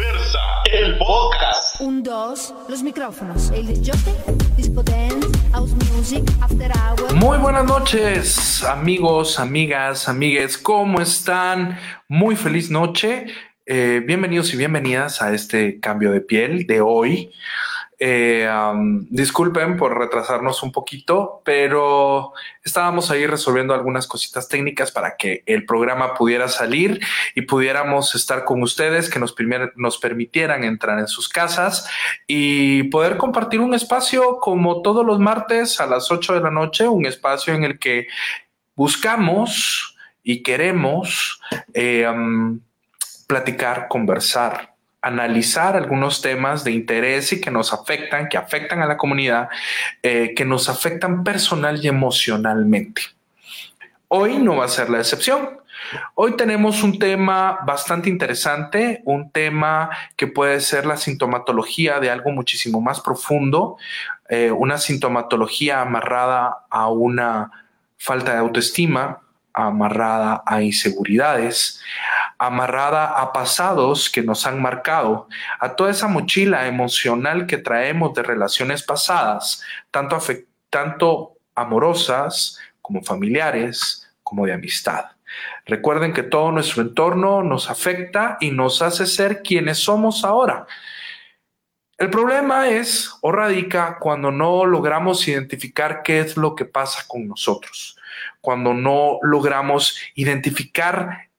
Diversa, el podcast. Un, dos, los micrófonos. El disjockey, disco dance, house music, after hour. Muy buenas noches, amigos, amigas, amigues. ¿Cómo están? Muy feliz noche. Eh, bienvenidos y bienvenidas a este cambio de piel de hoy. Eh, disculpen por retrasarnos un poquito, pero estábamos ahí resolviendo algunas cositas técnicas para que el programa pudiera salir y pudiéramos estar con ustedes, que nos, permitieran entrar en sus casas y poder compartir un espacio como todos los martes a las 8 de la noche, un espacio en el que buscamos y queremos eh, platicar, conversar analizar algunos temas de interés y que nos afectan, que afectan a la comunidad, eh, que nos afectan personal y emocionalmente. Hoy no va a ser la excepción. Hoy tenemos un tema bastante interesante, un tema que puede ser la sintomatología de algo muchísimo más profundo, eh, una sintomatología amarrada a una falta de autoestima, amarrada a inseguridades, amarrada a pasados que nos han marcado, a toda esa mochila emocional que traemos de relaciones pasadas, tanto, tanto amorosas como familiares, como de amistad. Recuerden que todo nuestro entorno nos afecta y nos hace ser quienes somos ahora. El problema es o radica cuando no logramos identificar qué es lo que pasa con nosotros, cuando no logramos identificar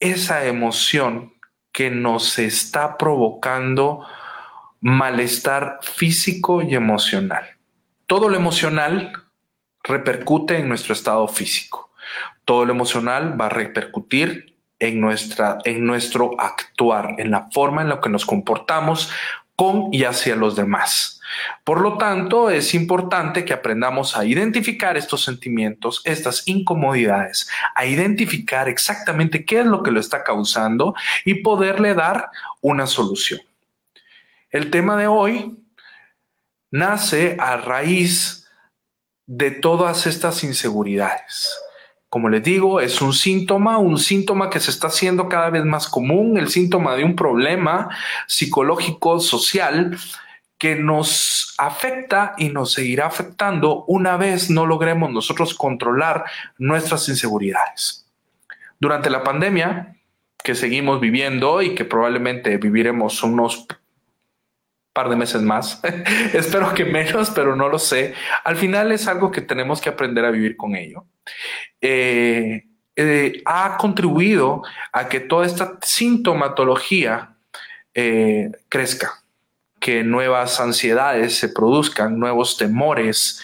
esa emoción que nos está provocando malestar físico y emocional. Todo lo emocional repercute en nuestro estado físico. Todo lo emocional va a repercutir en, nuestra, en nuestro actuar, en la forma en la que nos comportamos con y hacia los demás. Por lo tanto, es importante que aprendamos a identificar estos sentimientos, estas incomodidades, a identificar exactamente qué es lo que lo está causando y poderle dar una solución. El tema de hoy nace a raíz de todas estas inseguridades. Como les digo, es un síntoma, un síntoma que se está haciendo cada vez más común, el síntoma de un problema psicológico, social, que nos afecta y nos seguirá afectando una vez no logremos nosotros controlar nuestras inseguridades. Durante la pandemia que seguimos viviendo y que probablemente viviremos unos par de meses más, espero que menos, pero no lo sé, al final es algo que tenemos que aprender a vivir con ello. Eh, eh, ha contribuido a que toda esta sintomatología eh, crezca que nuevas ansiedades se produzcan, nuevos temores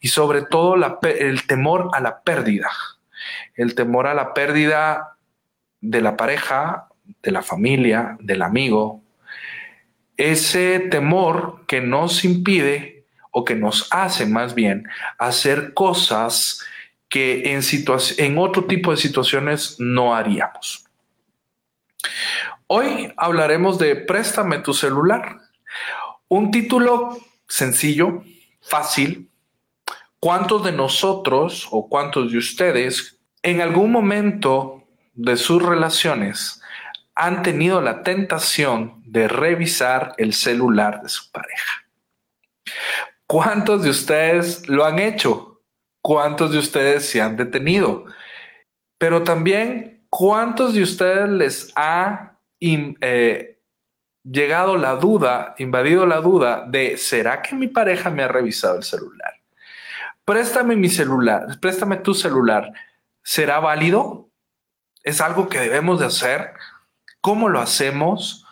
y sobre todo el temor a la pérdida, el temor a la pérdida de la pareja, de la familia, del amigo, ese temor que nos impide o que nos hace más bien hacer cosas que en, en otro tipo de situaciones no haríamos. Hoy hablaremos de Préstame tu celular. Un título sencillo, fácil. ¿Cuántos de nosotros o cuántos de ustedes en algún momento de sus relaciones han tenido la tentación de revisar el celular de su pareja? ¿Cuántos de ustedes lo han hecho? ¿Cuántos de ustedes se han detenido? Pero también, ¿cuántos de ustedes les ha eh, llegado la duda, invadido la duda de, ¿será que mi pareja me ha revisado el celular? Préstame mi celular, préstame tu celular. ¿Será válido? ¿Es algo que debemos de hacer? ¿Cómo lo hacemos?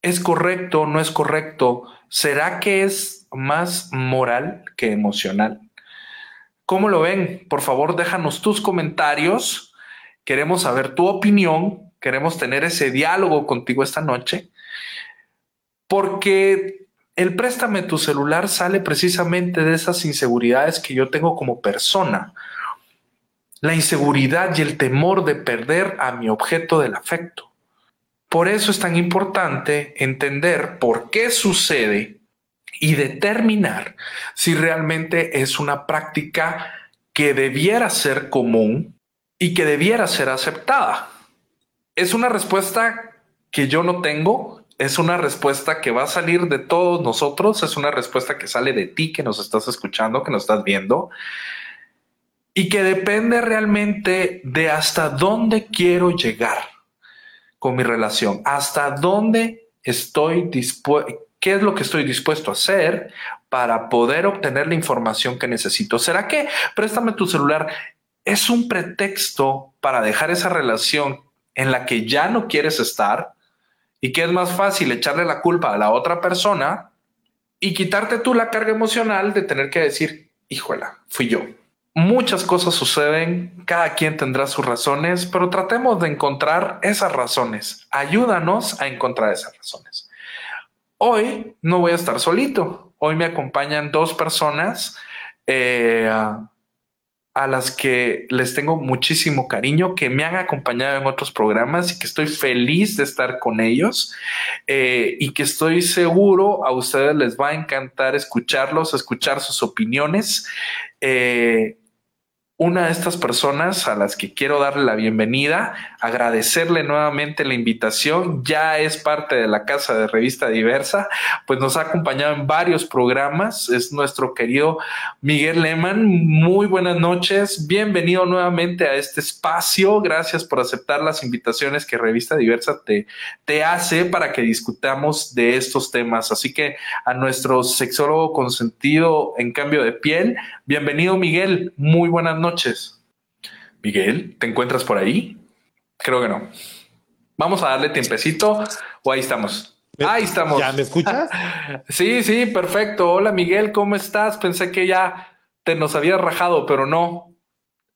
¿Es correcto? ¿No es correcto? ¿Será que es más moral que emocional? ¿Cómo lo ven? Por favor, déjanos tus comentarios. Queremos saber tu opinión. Queremos tener ese diálogo contigo esta noche porque el préstame tu celular sale precisamente de esas inseguridades que yo tengo como persona. La inseguridad y el temor de perder a mi objeto del afecto. Por eso es tan importante entender por qué sucede y determinar si realmente es una práctica que debiera ser común y que debiera ser aceptada. Es una respuesta que yo no tengo, es una respuesta que va a salir de todos nosotros, es una respuesta que sale de ti, que nos estás escuchando, que nos estás viendo, y que depende realmente de hasta dónde quiero llegar con mi relación, hasta dónde estoy dispuesto, qué es lo que estoy dispuesto a hacer para poder obtener la información que necesito. ¿Será que préstame tu celular es un pretexto para dejar esa relación en la que ya no quieres estar y que es más fácil echarle la culpa a la otra persona y quitarte tú la carga emocional de tener que decir, híjola, fui yo. Muchas cosas suceden, cada quien tendrá sus razones, pero tratemos de encontrar esas razones. Ayúdanos a encontrar esas razones. Hoy no voy a estar solito. Hoy me acompañan dos personas eh, a las que les tengo muchísimo cariño, que me han acompañado en otros programas y que estoy feliz de estar con ellos eh, y que estoy seguro a ustedes les va a encantar escucharlos, escuchar sus opiniones. Eh, una de estas personas a las que quiero darle la bienvenida, agradecerle nuevamente la invitación, ya es parte de la casa de Revista Diversa, pues nos ha acompañado en varios programas, es nuestro querido Miguel Lehmann. Muy buenas noches, bienvenido nuevamente a este espacio, gracias por aceptar las invitaciones que Revista Diversa te, te hace para que discutamos de estos temas. Así que a nuestro sexólogo consentido en cambio de piel, bienvenido Miguel, muy buenas noches noches. Miguel, ¿te encuentras por ahí? Creo que no. Vamos a darle tiempecito o ahí estamos. Ahí estamos. ¿Ya me escuchas? sí, sí, perfecto. Hola Miguel, ¿cómo estás? Pensé que ya te nos había rajado, pero no.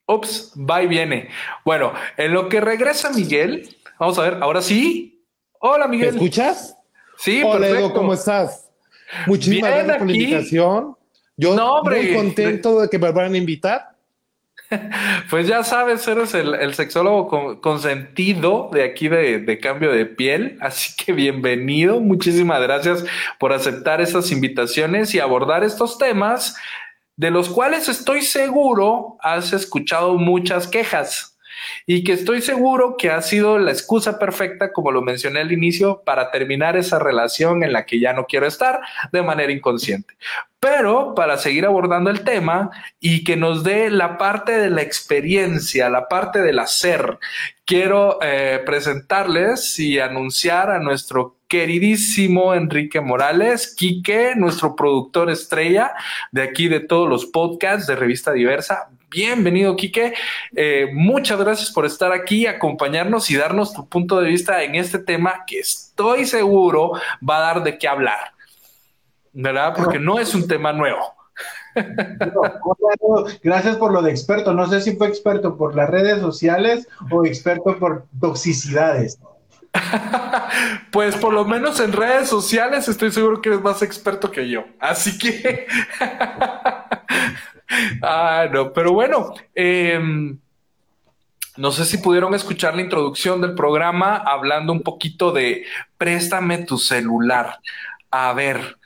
Ups, va y viene. Bueno, en lo que regresa Miguel, vamos a ver, ahora sí. Hola Miguel. ¿Me escuchas? Sí, Hola Edo, ¿cómo estás? Muchísimas gracias por la invitación. Yo no, muy contento de que me van a invitar. Pues ya sabes, eres el, sexólogo consentido de aquí de, cambio de piel, así que bienvenido, muchísimas gracias por aceptar esas invitaciones y abordar estos temas de los cuales estoy seguro has escuchado muchas quejas y que estoy seguro que ha sido la excusa perfecta, como lo mencioné al inicio, para terminar esa relación en la que ya no quiero estar de manera inconsciente. Pero para seguir abordando el tema y que nos dé la parte de la experiencia, la parte del hacer, quiero eh, presentarles y anunciar a nuestro queridísimo Enrique Morales, Quique, nuestro productor estrella de aquí de todos los podcasts de Revista Diversa. Bienvenido, Quique. Eh, muchas gracias por estar aquí, acompañarnos y darnos tu punto de vista en este tema que estoy seguro va a dar de qué hablar. ¿Verdad? Porque no es un tema nuevo. gracias por lo de experto. No sé si fue experto por las redes sociales o experto por toxicidades. pues por lo menos en redes sociales estoy seguro que eres más experto que yo. Así que ah, no, pero bueno, em, no sé si pudieron escuchar la introducción del programa hablando un poquito de préstame tu celular. A ver,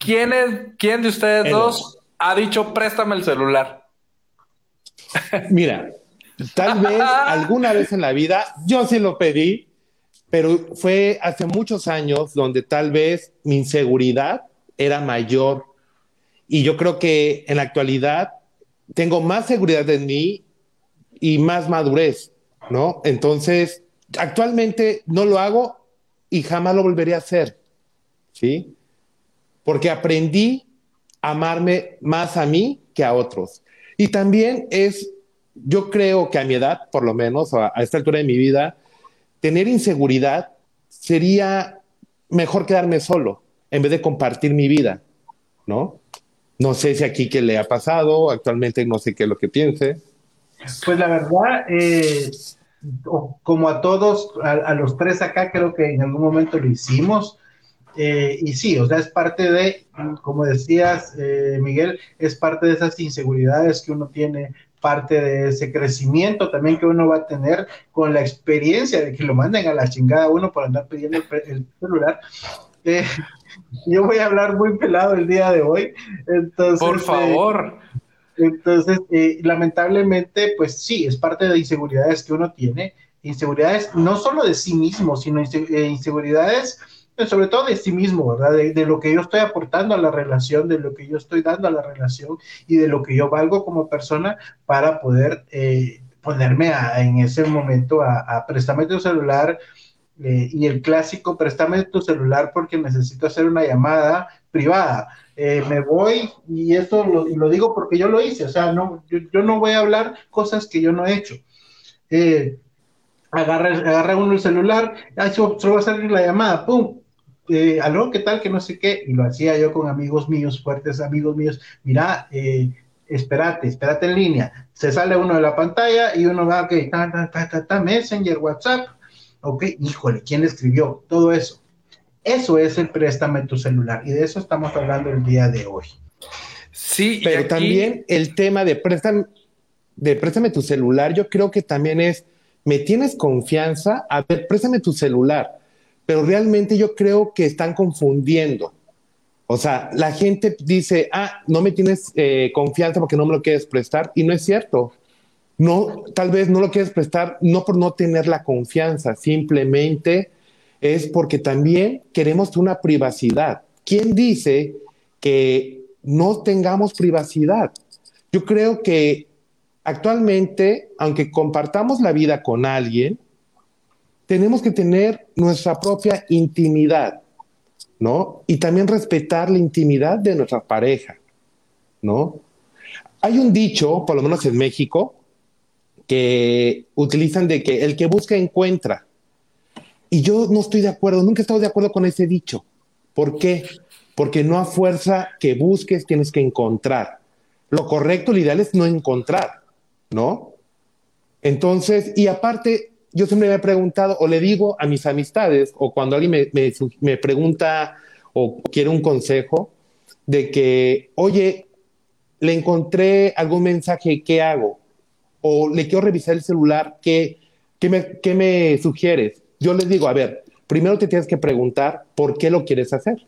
¿quién, es, quién de ustedes dos ha dicho préstame el celular? Mira, tal vez alguna vez en la vida yo sí lo pedí, pero fue hace muchos años donde tal vez mi inseguridad era mayor y yo creo que en la actualidad tengo más seguridad en mí y más madurez, ¿no? Entonces, actualmente no lo hago y jamás lo volvería a hacer, ¿sí? Porque aprendí a amarme más a mí que a otros. Y también es, yo creo que a mi edad, por lo menos, a, a esta altura de mi vida, tener inseguridad sería mejor quedarme solo en vez de compartir mi vida, ¿no? No sé si aquí qué le ha pasado, actualmente no sé qué es lo que piense. Pues la verdad, eh, como a todos, a, los tres acá, creo que en algún momento lo hicimos. Eh, y sí, o sea, es parte de, como decías, eh, Miguel, es parte de esas inseguridades que uno tiene, parte de ese crecimiento también que uno va a tener con la experiencia de que lo manden a la chingada uno por andar pidiendo el, celular. yo voy a hablar muy pelado el día de hoy. Entonces, Por eh, favor. entonces, eh, lamentablemente, pues sí, es parte de inseguridades que uno tiene. inseguridades no solo de sí mismo, sino eh, inseguridades sobre todo de sí mismo, ¿verdad? De, lo que yo estoy aportando a la relación, de lo que yo estoy dando a la relación y de lo que yo valgo como persona para poder eh, ponerme en ese momento a, a préstame tu celular eh, y el clásico préstame tu celular porque necesito hacer una llamada privada. Eh, me voy y esto lo, lo, digo porque yo lo hice, o sea, no, yo, no voy a hablar cosas que yo no he hecho. Eh, agarra, agarra uno el celular, ay, solo, va a salir la llamada, pum, eh, aló, ¿qué tal? Que no sé qué, y lo hacía yo con amigos míos, fuertes amigos míos, mira, eh, espérate, espérate en línea, se sale uno de la pantalla y uno va, ok, ta, ta, ta, ta, ta, Messenger, WhatsApp, ok, híjole, ¿quién escribió? Todo eso. Eso es el préstame tu celular y de eso estamos hablando el día de hoy. Sí, pero también el tema de préstame, de préstame tu celular, yo creo que también es, ¿me tienes confianza? A ver, préstame tu celular, pero realmente yo creo que están confundiendo. O sea, la gente dice, ah, no me tienes eh, confianza porque no me lo quieres prestar, y no es cierto. No, tal vez no lo quieres prestar no por no tener la confianza, simplemente es porque también queremos una privacidad. ¿Quién dice que no tengamos privacidad? Yo creo que actualmente, aunque compartamos la vida con alguien, tenemos que tener nuestra propia intimidad, ¿no? Y también respetar la intimidad de nuestra pareja, ¿no? Hay un dicho, por lo menos en México, que utilizan de que el que busca encuentra. Y yo no estoy de acuerdo, nunca he estado de acuerdo con ese dicho. ¿Por qué? Porque no a fuerza que busques tienes que encontrar. Lo correcto, lo ideal es no encontrar, ¿no? Entonces, y aparte, yo siempre me he preguntado, o le digo a mis amistades, o cuando alguien me, me, me pregunta o quiere un consejo, de que, oye, le encontré algún mensaje, ¿qué hago? O le quiero revisar el celular, ¿qué, qué, me, qué me sugieres? Yo les digo, a ver, primero te tienes que preguntar por qué lo quieres hacer.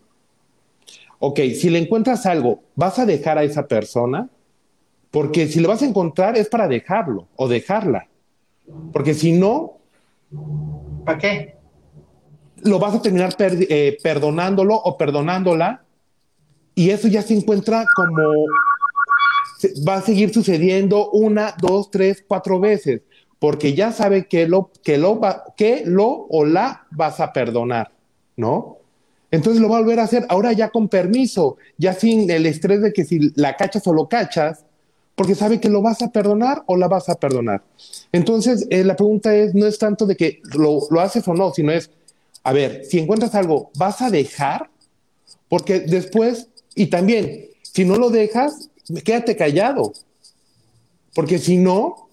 Ok, si le encuentras algo, ¿vas a dejar a esa persona? Porque si lo vas a encontrar es para dejarlo o dejarla. Porque si no... ¿Para qué? Lo vas a terminar eh, perdonándolo o perdonándola y eso ya se encuentra como va a seguir sucediendo una, dos, tres, cuatro veces porque ya sabe que lo, que lo, va, que lo o la vas a perdonar, ¿no? Entonces lo va a volver a hacer, ahora ya con permiso, ya sin el estrés de que si la cachas o lo cachas, porque sabe que lo vas a perdonar o la vas a perdonar. Entonces, eh, la pregunta es, no es tanto de que lo, lo haces o no, sino es, a ver, si encuentras algo, ¿vas a dejar? Porque después, y también, si no lo dejas, quédate callado. Porque si no,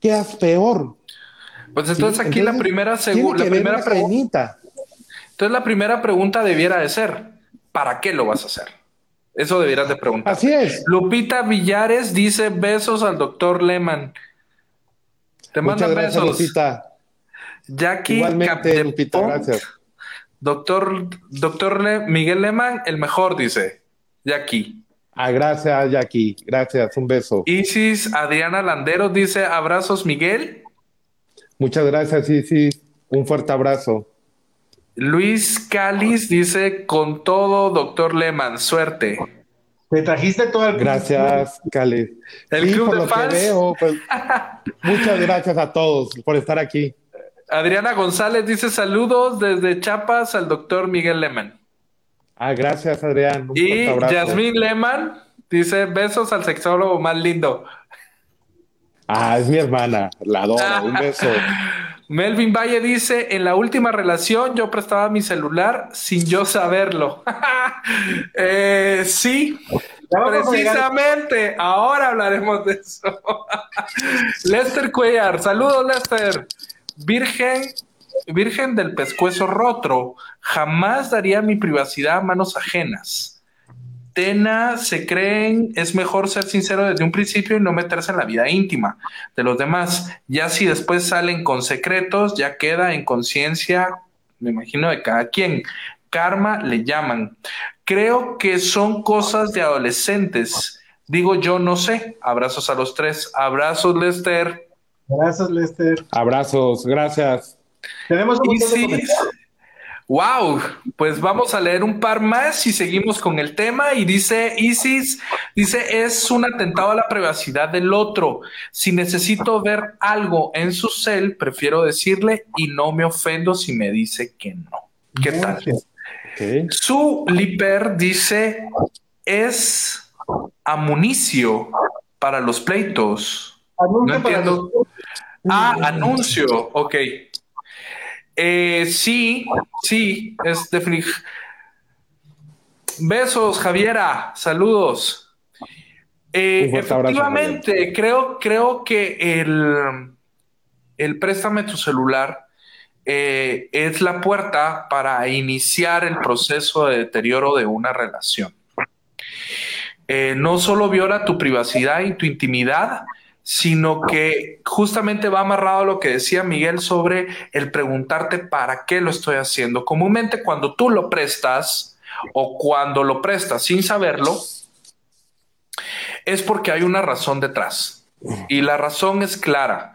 quedas peor. Pues entonces aquí la primera, la primera pregunta. Entonces la primera pregunta debiera de ser, ¿para qué lo vas a hacer? Eso debieras de preguntar. Así es. Lupita Villares dice besos al doctor Lehman. Te manda besos. Lupita. Jackie Igualmente, Lupita, gracias. Doctor, doctor Miguel Lehman, el mejor, dice Jackie. Ah, gracias, Jackie. Gracias, un beso. Isis Adriana Landeros dice abrazos, Miguel. Muchas gracias, Isis. Un fuerte abrazo. Luis Calis dice con todo, doctor Lehman, suerte. Te trajiste todo el Gracias, Calis. El club de fans. Pues, muchas gracias a todos por estar aquí. Adriana González dice saludos desde Chiapas al doctor Miguel Lehman. Ah, gracias, Adrián. y Yasmín Lehman dice: besos al sexólogo más lindo. Ah, es mi hermana, la adoro, un beso. Melvin Valle dice: En la última relación yo prestaba mi celular sin yo saberlo. eh, sí, precisamente. Ahora hablaremos de eso. Lester Cuellar, saludos, Lester. Virgen virgen del pescuezo roto, jamás daría mi privacidad a manos ajenas. Tena se creen, es mejor ser sincero desde un principio y no meterse en la vida íntima de los demás. Ya si después salen con secretos, ya queda en conciencia, me imagino, de cada quien. Karma le llaman. Creo que son cosas de adolescentes. Digo yo, no sé. Abrazos a los tres. Abrazos, Lester. Abrazos, Lester. Abrazos, gracias. Tenemos un montón de. Wow, pues vamos a leer un par más y seguimos con el tema. Y dice Isis, dice, es un atentado a la privacidad del otro. Si necesito ver algo en su cel, prefiero decirle y no me ofendo si me dice que no. ¿Qué tal? Su Liper dice, es amunicio para los pleitos. Anuncio No entiendo. los- Ah, anuncio, ok. Eh, sí, sí, es definitivo. Besos, Javiera, saludos. Eh, abrazo, efectivamente, creo, creo que el, el préstame tu celular eh, es la puerta para iniciar el proceso de deterioro de una relación. Eh, no solo viola tu privacidad y tu intimidad, sino que justamente va amarrado a lo que decía Miguel sobre el preguntarte para qué lo estoy haciendo. Comúnmente cuando tú lo prestas o cuando lo prestas sin saberlo, es porque hay una razón detrás. Y la razón es clara,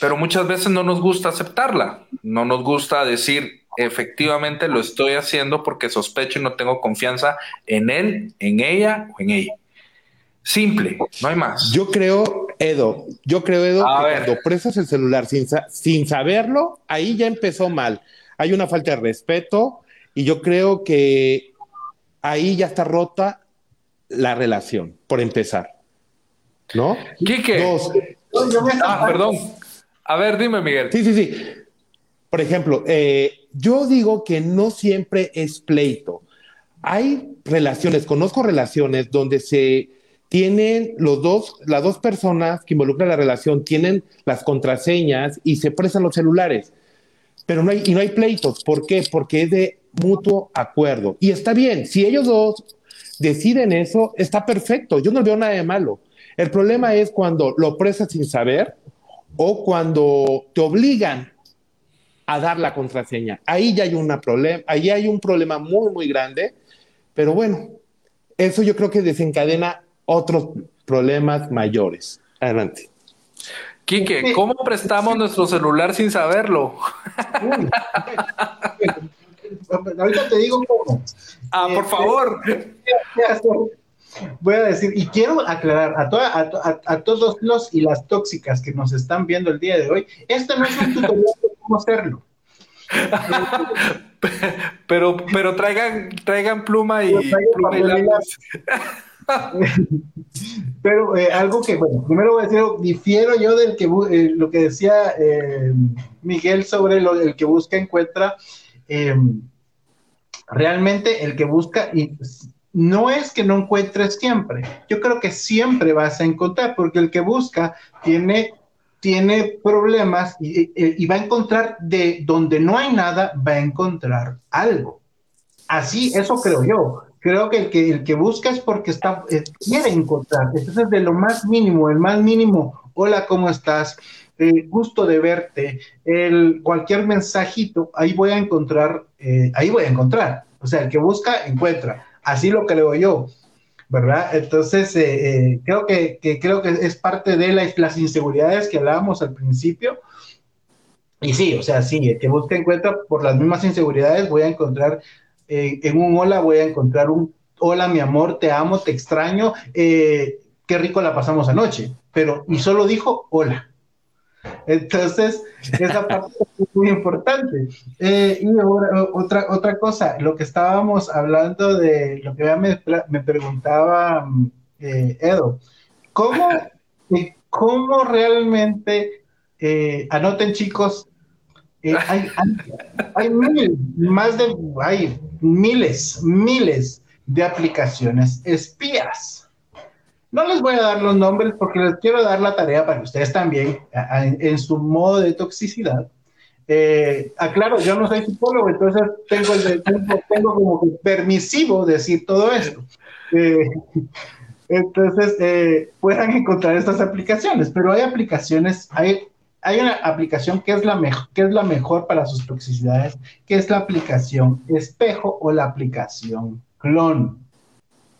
pero muchas veces no nos gusta aceptarla. No nos gusta decir, efectivamente lo estoy haciendo porque sospecho y no tengo confianza en él, en ella o en ella. Simple, no hay más. Yo creo, Edo, yo creo, Edo, A que ver. cuando prestas el celular sin, sin saberlo, ahí ya empezó mal. Hay una falta de respeto y yo creo que ahí ya está rota la relación, por empezar. ¿No? Quique. Dos, Ah, perdón. A ver, dime, Miguel. Sí, sí, sí. Por ejemplo, eh, yo digo que no siempre es pleito. Hay relaciones, conozco relaciones donde se tienen los dos, las dos personas que involucran la relación tienen las contraseñas y se prestan los celulares. Pero no hay, y no hay pleitos. ¿Por qué? Porque es de mutuo acuerdo. Y está bien, si ellos dos deciden eso, está perfecto. Yo no veo nada de malo. El problema es cuando lo prestas sin saber o cuando te obligan a dar la contraseña. Ahí ya hay una problema, ahí hay un problema muy, muy grande, pero bueno, eso yo creo que desencadena otros problemas mayores. Adelante. Quique, ¿cómo prestamos nuestro celular sin saberlo? Uy. Ahorita te digo cómo. Ah, por Eh, favor. Voy a decir, y quiero aclarar a, toda- a, a- a todos los y las tóxicas que nos están viendo el día de hoy, este no es un tutorial de cómo hacerlo. Pero, pero traigan, traigan pluma y, Pero traigan pluma y papel y lápiz. Pero eh, algo que, bueno, primero voy a decir, difiero yo del que eh, lo que decía eh, Miguel sobre el que busca encuentra. eh, realmente el que busca y no es que no encuentres siempre. Yo creo que siempre vas a encontrar, porque el que busca tiene tiene problemas y- y va a encontrar de donde no hay nada, va a encontrar algo. Así, eso creo yo. Creo que el que, el que busca es porque está, eh, quiere encontrar. Entonces, de lo más mínimo, el más mínimo, hola, ¿cómo estás? Eh, gusto de verte, el, cualquier mensajito, ahí voy a encontrar, eh, ahí voy a encontrar. O sea, el que busca, encuentra. Así lo creo yo. ¿verdad? Entonces, eh, creo, que, creo que es parte de la- las inseguridades que hablábamos al principio. Y sí, o sea, sí, el que busca encuentra por las mismas inseguridades, voy a encontrar eh, en un hola, voy a encontrar un hola, mi amor, te amo, te extraño, eh, qué rico la pasamos anoche, pero, y solo dijo hola. Entonces, esa parte es muy importante. Eh, y ahora, otra, otra cosa, lo que estábamos hablando de lo que ya me, me preguntaba eh, Edo, ¿cómo, cómo realmente, anoten chicos, hay, mil, más de, hay miles, miles de aplicaciones espías. No les voy a dar los nombres porque les quiero dar la tarea para que ustedes también, a- a- en su modo de toxicidad, eh, aclaro, yo no soy psicólogo, entonces tengo, el tengo, tengo como permisivo decir todo esto. Eh, entonces, eh, puedan encontrar estas aplicaciones, pero hay aplicaciones, hay, hay una aplicación que es, la mejor, para sus toxicidades, que es la aplicación espejo o la aplicación clon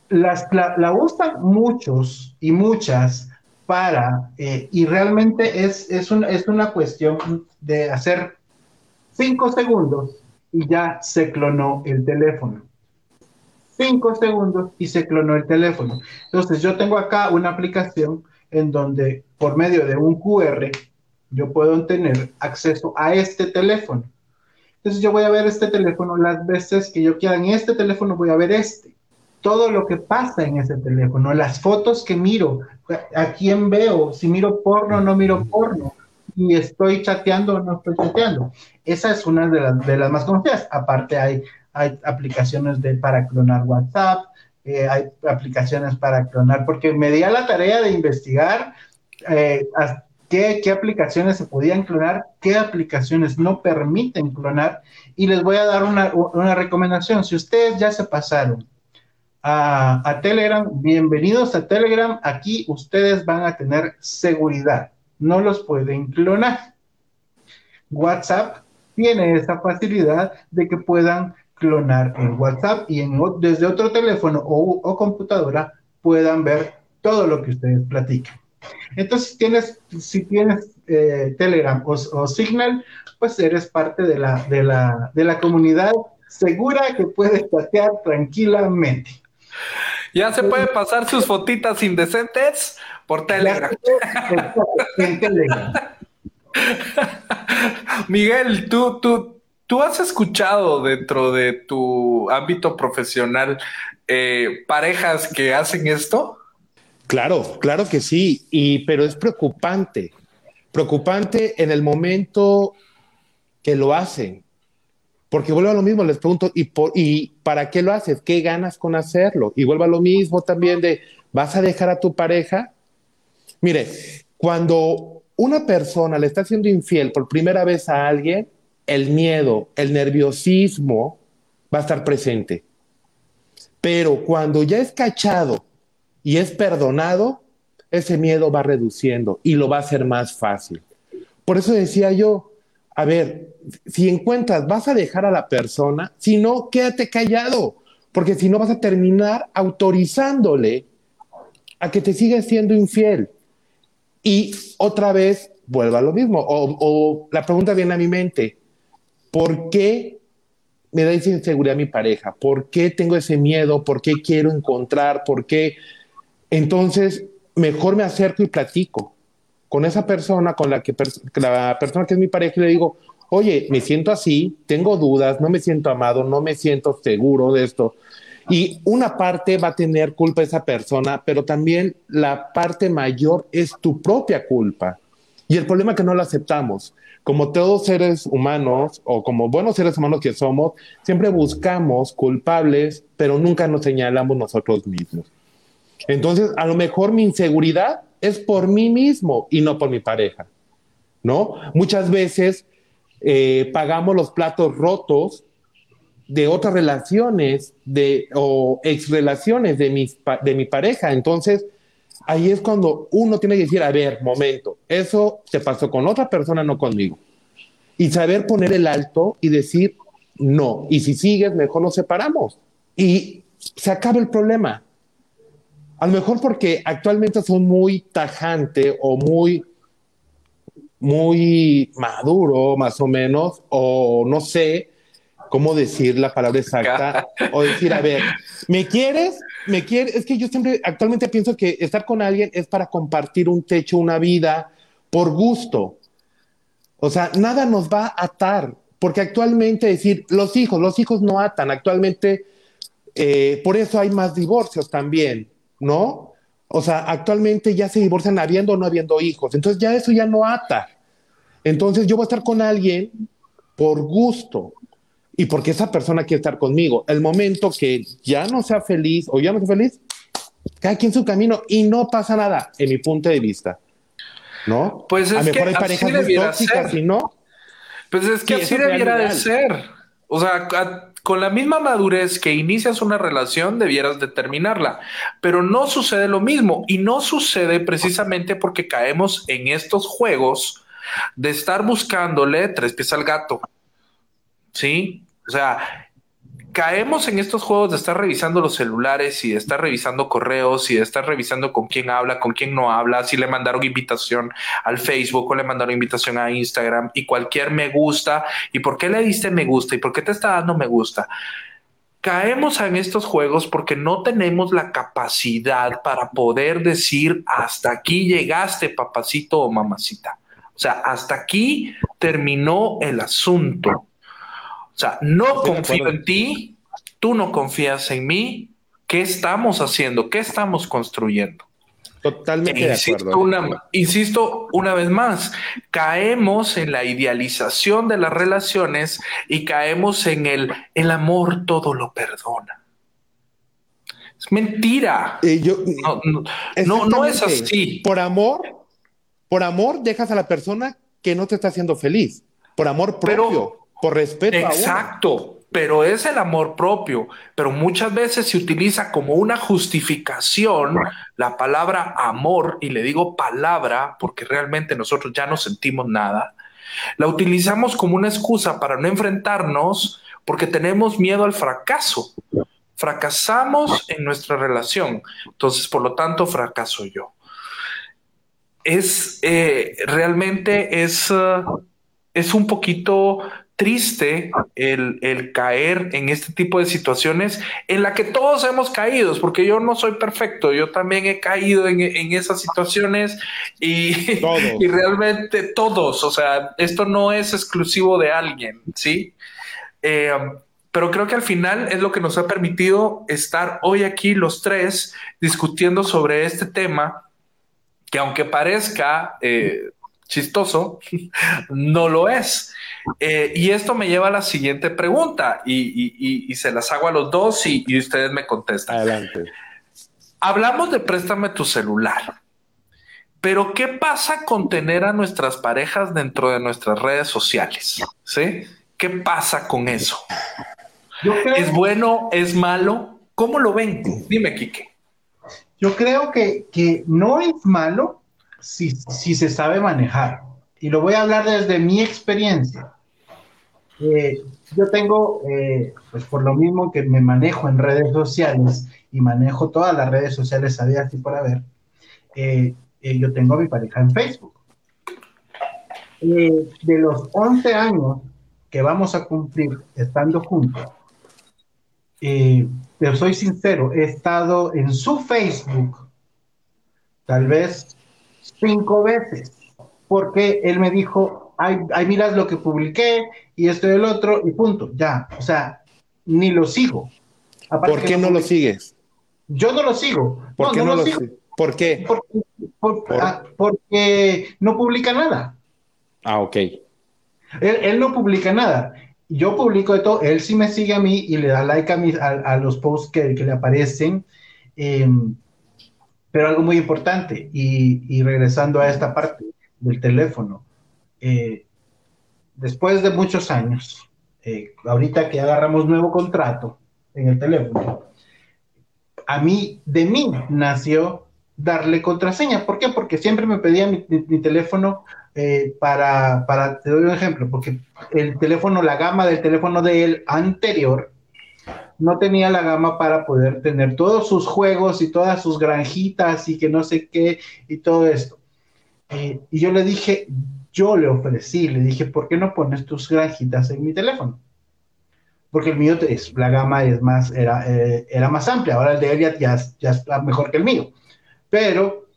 las, la, la usan muchos y muchas para, eh, y realmente es, es, un, es una cuestión de hacer cinco segundos y ya se clonó el teléfono. Cinco segundos y se clonó el teléfono. Entonces yo tengo acá una aplicación en donde por medio de un QR yo puedo tener acceso a este teléfono. Entonces yo voy a ver este teléfono las veces que yo quiera. En este teléfono voy a ver este. Todo lo que pasa en ese teléfono, las fotos que miro, a quién veo, si miro porno o no miro porno, y estoy chateando o no estoy chateando. Esa es una de las, de las más conocidas. Aparte hay, hay aplicaciones de, para clonar WhatsApp, eh, hay aplicaciones para clonar, porque me di a la tarea de investigar eh, qué, aplicaciones se podían clonar, qué aplicaciones no permiten clonar, y les voy a dar una, recomendación. Si ustedes ya se pasaron a, Telegram, bienvenidos a Telegram, aquí ustedes van a tener seguridad no los pueden clonar. WhatsApp tiene esa facilidad de que puedan clonar en WhatsApp y desde otro teléfono o, computadora puedan ver todo lo que ustedes platican. Entonces, si tienes, si tienes eh, Telegram o, Signal, pues eres parte de la, de, la, de la comunidad segura que puedes chatear tranquilamente. Ya se puede pasar sus fotitas indecentes por Telegram. Miguel, tú, tú, tú has escuchado dentro de tu ámbito profesional eh, parejas que hacen esto? Claro, claro que sí, y, pero es preocupante. Preocupante en el momento que lo hacen. Porque vuelvo a lo mismo, les pregunto, ¿y, por, ¿y para qué lo haces? ¿Qué ganas con hacerlo? Y vuelvo a lo mismo también de, ¿vas a dejar a tu pareja? Mire, cuando una persona le está siendo infiel por primera vez a alguien, el miedo, el nerviosismo va a estar presente. Pero cuando ya es cachado y es perdonado, ese miedo va reduciendo y lo va a hacer más fácil. Por eso decía yo, a ver, si encuentras, vas a dejar a la persona, si no, quédate callado, porque si no vas a terminar autorizándole a que te siga siendo infiel. Y otra vez vuelva a lo mismo. O, la pregunta viene a mi mente, ¿por qué me da esa inseguridad mi pareja? ¿Por qué tengo ese miedo? ¿Por qué quiero encontrar? ¿Por qué? Entonces, mejor me acerco y platico con esa persona, con la que la persona que es mi pareja, y le digo, oye, me siento así, tengo dudas, no me siento amado, no me siento seguro de esto. Y una parte va a tener culpa esa persona, pero también la parte mayor es tu propia culpa. Y el problema es que no lo aceptamos. Como todos seres humanos o como buenos seres humanos que somos, siempre buscamos culpables, pero nunca nos señalamos nosotros mismos. Entonces, a lo mejor mi inseguridad es por mí mismo y no por mi pareja, ¿no? Muchas veces eh, pagamos los platos rotos de otras relaciones de, o ex relaciones de, de mi pareja. Entonces, ahí es cuando uno tiene que decir, a ver, momento, eso te pasó con otra persona, no conmigo. Y saber poner el alto y decir, no. Y si sigues, mejor nos separamos. Y se acaba el problema. A lo mejor porque actualmente son muy tajante o muy, muy maduro, más o menos, o no sé cómo decir la palabra exacta, o decir, a ver, ¿me quieres? ¿Me quieres? Es que yo siempre, actualmente pienso que estar con alguien es para compartir un techo, una vida, por gusto. O sea, nada nos va a atar, porque actualmente decir, los hijos, los hijos no atan, actualmente, eh, por eso hay más divorcios también ¿no? O sea, actualmente ya se divorcian habiendo o no habiendo hijos. Entonces ya eso ya no ata. Entonces yo voy a estar con alguien por gusto y porque esa persona quiere estar conmigo. El momento que ya no sea feliz o ya no sea feliz, cada quien su camino y no pasa nada, en mi punto de vista. ¿No? Pues es a lo mejor hay parejas muy tóxicas y no. Pues es que así debiera de ser. O sea, con la misma madurez que inicias una relación, debieras determinarla. Pero no sucede lo mismo y no sucede precisamente porque caemos en estos juegos de estar buscándole tres pies al gato. ¿Sí? O sea, caemos en estos juegos de estar revisando los celulares y de estar revisando correos y de estar revisando con quién habla, con quién no habla, si le mandaron invitación al Facebook o le mandaron invitación a Instagram y cualquier me gusta y por qué le diste me gusta y por qué te está dando me gusta. Caemos en estos juegos porque no tenemos la capacidad para poder decir hasta aquí llegaste, papacito o mamacita. O sea, hasta aquí terminó el asunto o sea, no confío en ti, tú no confías en mí. ¿Qué estamos haciendo? ¿Qué estamos construyendo? Totalmente de acuerdo. Una, insisto una vez más, caemos en la idealización de las relaciones y caemos en el el amor todo lo perdona. Es mentira. Eh, yo, no, no, es así. Por amor, por amor dejas a la persona que no te está haciendo feliz. Por amor propio por respeto. Exacto, pero es el amor propio, pero muchas veces se utiliza como una justificación la palabra amor, y le digo palabra porque realmente nosotros ya no sentimos nada, la utilizamos como una excusa para no enfrentarnos porque tenemos miedo al fracaso. Fracasamos en nuestra relación, entonces por lo tanto fracaso yo. Es eh, realmente es, uh, es un poquito triste el, caer en este tipo de situaciones en la que todos hemos caído, porque yo no soy perfecto, yo también he caído en, esas situaciones y, y, realmente todos, o sea, esto no es exclusivo de alguien, ¿sí? Eh, pero creo que al final es lo que nos ha permitido estar hoy aquí los tres discutiendo sobre este tema, que aunque parezca eh, chistoso, no lo es. Eh, y esto me lleva a la siguiente pregunta y, se las hago a los dos y, ustedes me contestan. Adelante. Hablamos de préstame tu celular, pero ¿qué pasa con tener a nuestras parejas dentro de nuestras redes sociales? ¿Sí? ¿Qué pasa con eso? ¿Es bueno? ¿Es malo? ¿Cómo lo ven? Dime, Quique. Yo creo que, que no es malo si, si se sabe manejar. Y lo voy a hablar desde mi experiencia. Eh, yo tengo, eh, pues por lo mismo que me manejo en redes sociales y manejo todas las redes sociales abiertas y por haber, eh, yo tengo a mi pareja en Facebook. de los 11 años que vamos a cumplir estando juntos, pero soy sincero, he estado en su Facebook tal vez cinco veces, porque él me dijo, ay, miras lo que publiqué y esto y el otro y punto, ya, o sea, ni lo sigo. ¿Por qué no, lo sigues? Yo no lo sigo. ¿Por qué no, lo, sigo? ¿Por qué? Ah, porque, no publica nada. Ah, ok. Él, no publica nada. Yo publico de todo. Él sí me sigue a mí y le da like a, a, los posts que, le aparecen. Em, pero algo muy importante, y, y regresando a esta parte del teléfono, eh, después de muchos años, eh, ahorita que agarramos nuevo contrato en el teléfono, a mí, de mí nació darle contraseña. ¿Por qué? Porque siempre me pedía mi, teléfono eh, para, para, te doy un ejemplo, porque el teléfono, la gama del teléfono de él anterior, no tenía la gama para poder tener todos sus juegos y todas sus granjitas y que no sé qué y todo esto. y yo le dije, yo le ofrecí, le dije, ¿por qué no pones tus granjitas en mi teléfono? Porque el mío, es, la gama es más, era, eh, era más amplia, ahora el de él ya, ya, está mejor que el mío. Pero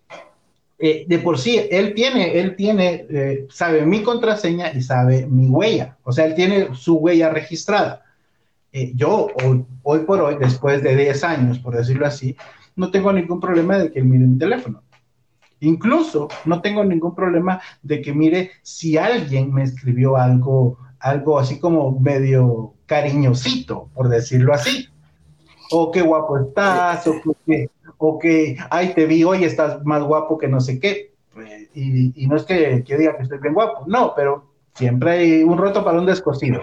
eh, de por sí, él tiene, él tiene, eh, sabe mi contraseña y sabe mi huella, o sea, él tiene su huella registrada. yo, hoy, hoy por hoy, después de 10 años, por decirlo así, no tengo ningún problema de que él mire mi teléfono. Incluso no tengo ningún problema de que mire si alguien me escribió algo, algo así como medio cariñosito, por decirlo así. O qué guapo estás, o que, o que ay, te vi hoy, estás más guapo que no sé qué. Y, no es que, que diga que estoy bien guapo, no, pero siempre hay un roto para un descosido.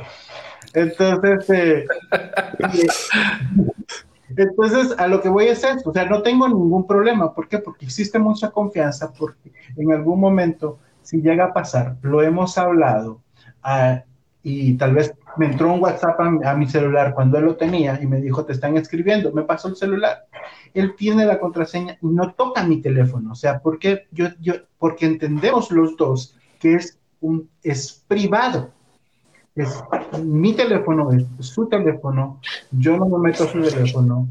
Entonces, eh, entonces, a lo que voy a hacer, o sea, no tengo ningún problema. ¿Por qué? Porque existe mucha confianza, porque en algún momento, si llega a pasar, lo hemos hablado, ah, y tal vez me entró un WhatsApp a, a, mi celular cuando él lo tenía y me dijo, te están escribiendo, me pasó el celular. Él tiene la contraseña y no toca mi teléfono. O sea, porque, yo, yo, porque entendemos los dos que es, un, es privado. Es mi teléfono, es su teléfono, yo no me meto a su teléfono,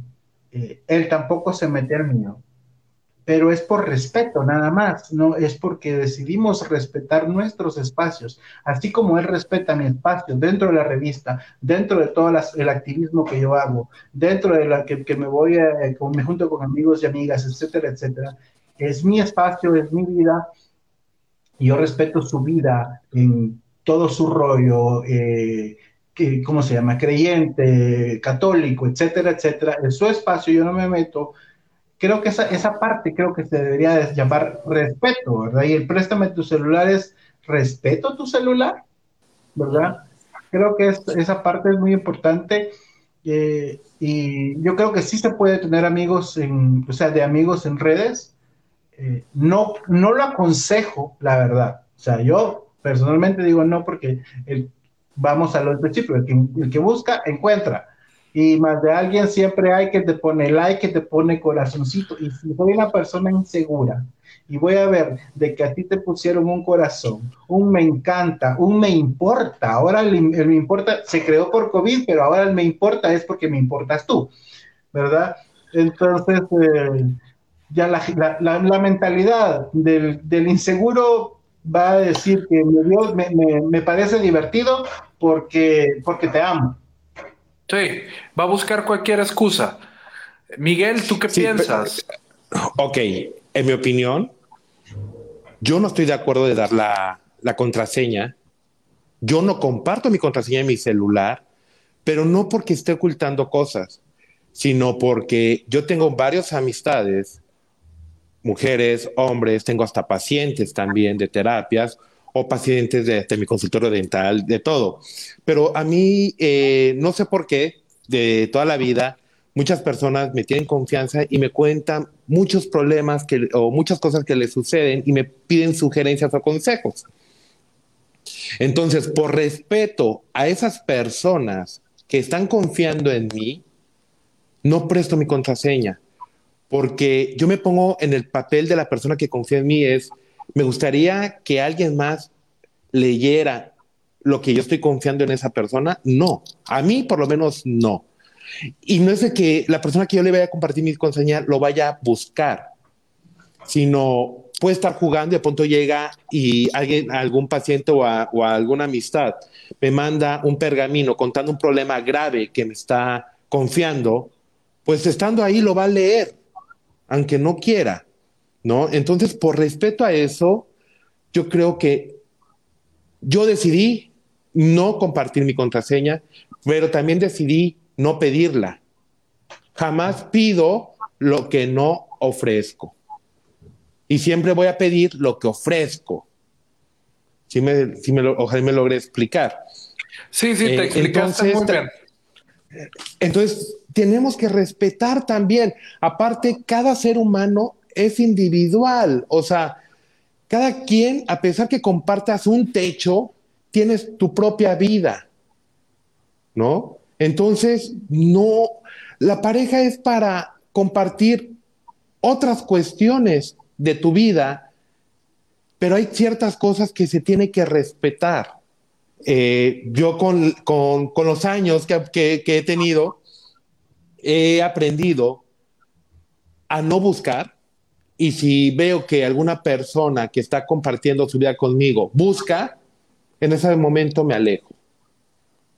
eh, él tampoco se mete al mío pero es por respeto nada más, no es porque decidimos respetar nuestros espacios, así como él respeta mi espacio dentro de la revista, dentro de todo el activismo que yo hago, dentro de la que, que me voy, a, me junto con amigos y amigas, etcétera, etcétera. Es mi espacio, es mi vida, yo respeto su vida todo su rollo, eh, ¿cómo se llama? Creyente, católico, etcétera, etcétera. En su espacio yo no me meto creo que esa, esa parte creo que se debería llamar respeto, ¿verdad? Y el préstame tu celular es respeto a tu celular, ¿verdad? Creo que esa parte es muy importante eh, y yo creo que sí se puede tener amigos, en, o sea, de amigos en redes. Eh, no, no lo aconsejo, la verdad. O sea, yo personalmente digo no porque el, vamos a los principios, el que, el que busca, encuentra y más de alguien siempre hay que te pone like, que te pone corazoncito. Y si soy una persona insegura y voy a ver de que a ti te pusieron un corazón, un me encanta, un me importa, ahora el, me importa se creó por COVID, pero ahora el me importa es porque me importas tú, ¿verdad? Entonces, eh, ya la, la, la, mentalidad del, del, inseguro va a decir que me, me, me parece divertido porque, porque te amo Sí, va a buscar cualquier excusa. Miguel, ¿tú qué sí, piensas? Pero, ok, en mi opinión, yo no estoy de acuerdo de dar la, la contraseña. Yo no comparto mi contraseña en mi celular, pero no porque esté ocultando cosas, sino porque yo tengo varias amistades, mujeres, hombres, tengo hasta pacientes también de terapias o pacientes de, de mi consultorio dental, de todo. Pero a mí, eh, no sé por qué, de toda la vida, muchas personas me tienen confianza y me cuentan muchos problemas que, o muchas cosas que les suceden y me piden sugerencias o consejos. Entonces, por respeto a esas personas que están confiando en mí, no presto mi contraseña, porque yo me pongo en el papel de la persona que confía en mí, es, me gustaría que alguien más leyera lo que yo estoy confiando en esa persona. No, a mí por lo menos no. Y no es de que la persona que yo le vaya a compartir mi contraseña lo vaya a buscar, sino puede estar jugando y de pronto llega y alguien, algún paciente o, a, o a alguna amistad me manda un pergamino contando un problema grave que me está confiando, pues estando ahí lo va a leer, aunque no quiera. ¿no? Entonces, por respeto a eso, yo creo que yo decidí no compartir mi contraseña, pero también decidí no pedirla. Jamás pido lo que no ofrezco. Y siempre voy a pedir lo que ofrezco. Si me, si me lo, ojalá me logré explicar. Sí, sí, te eh, explicaste entonces, muy bien. Entonces, tenemos que respetar también. Aparte, cada ser humano es individual. O sea, cada quien, a pesar que compartas un techo, tienes tu propia vida, ¿no? Entonces, no, la pareja es para compartir otras cuestiones de tu vida, pero hay ciertas cosas que se tiene que respetar. Eh, yo con, con, con, los años que, que, que he tenido, he aprendido a no buscar, y si veo que alguna persona que está compartiendo su vida conmigo busca, en ese momento me alejo.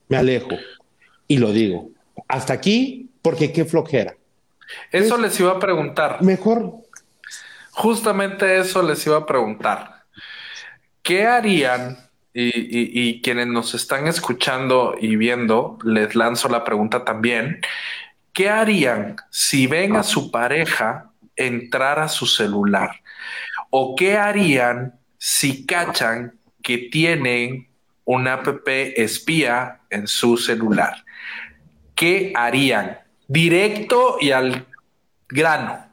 Me alejo. Y lo digo. Hasta aquí, porque qué flojera. Eso es, les iba a preguntar. Mejor. Justamente eso les iba a preguntar. ¿Qué harían? Y, y, y quienes nos están escuchando y viendo, les lanzo la pregunta también. ¿Qué harían si ven a su pareja entrar a su celular? ¿O qué harían si cachan que tienen una app espía en su celular? ¿Qué harían? Directo y al grano.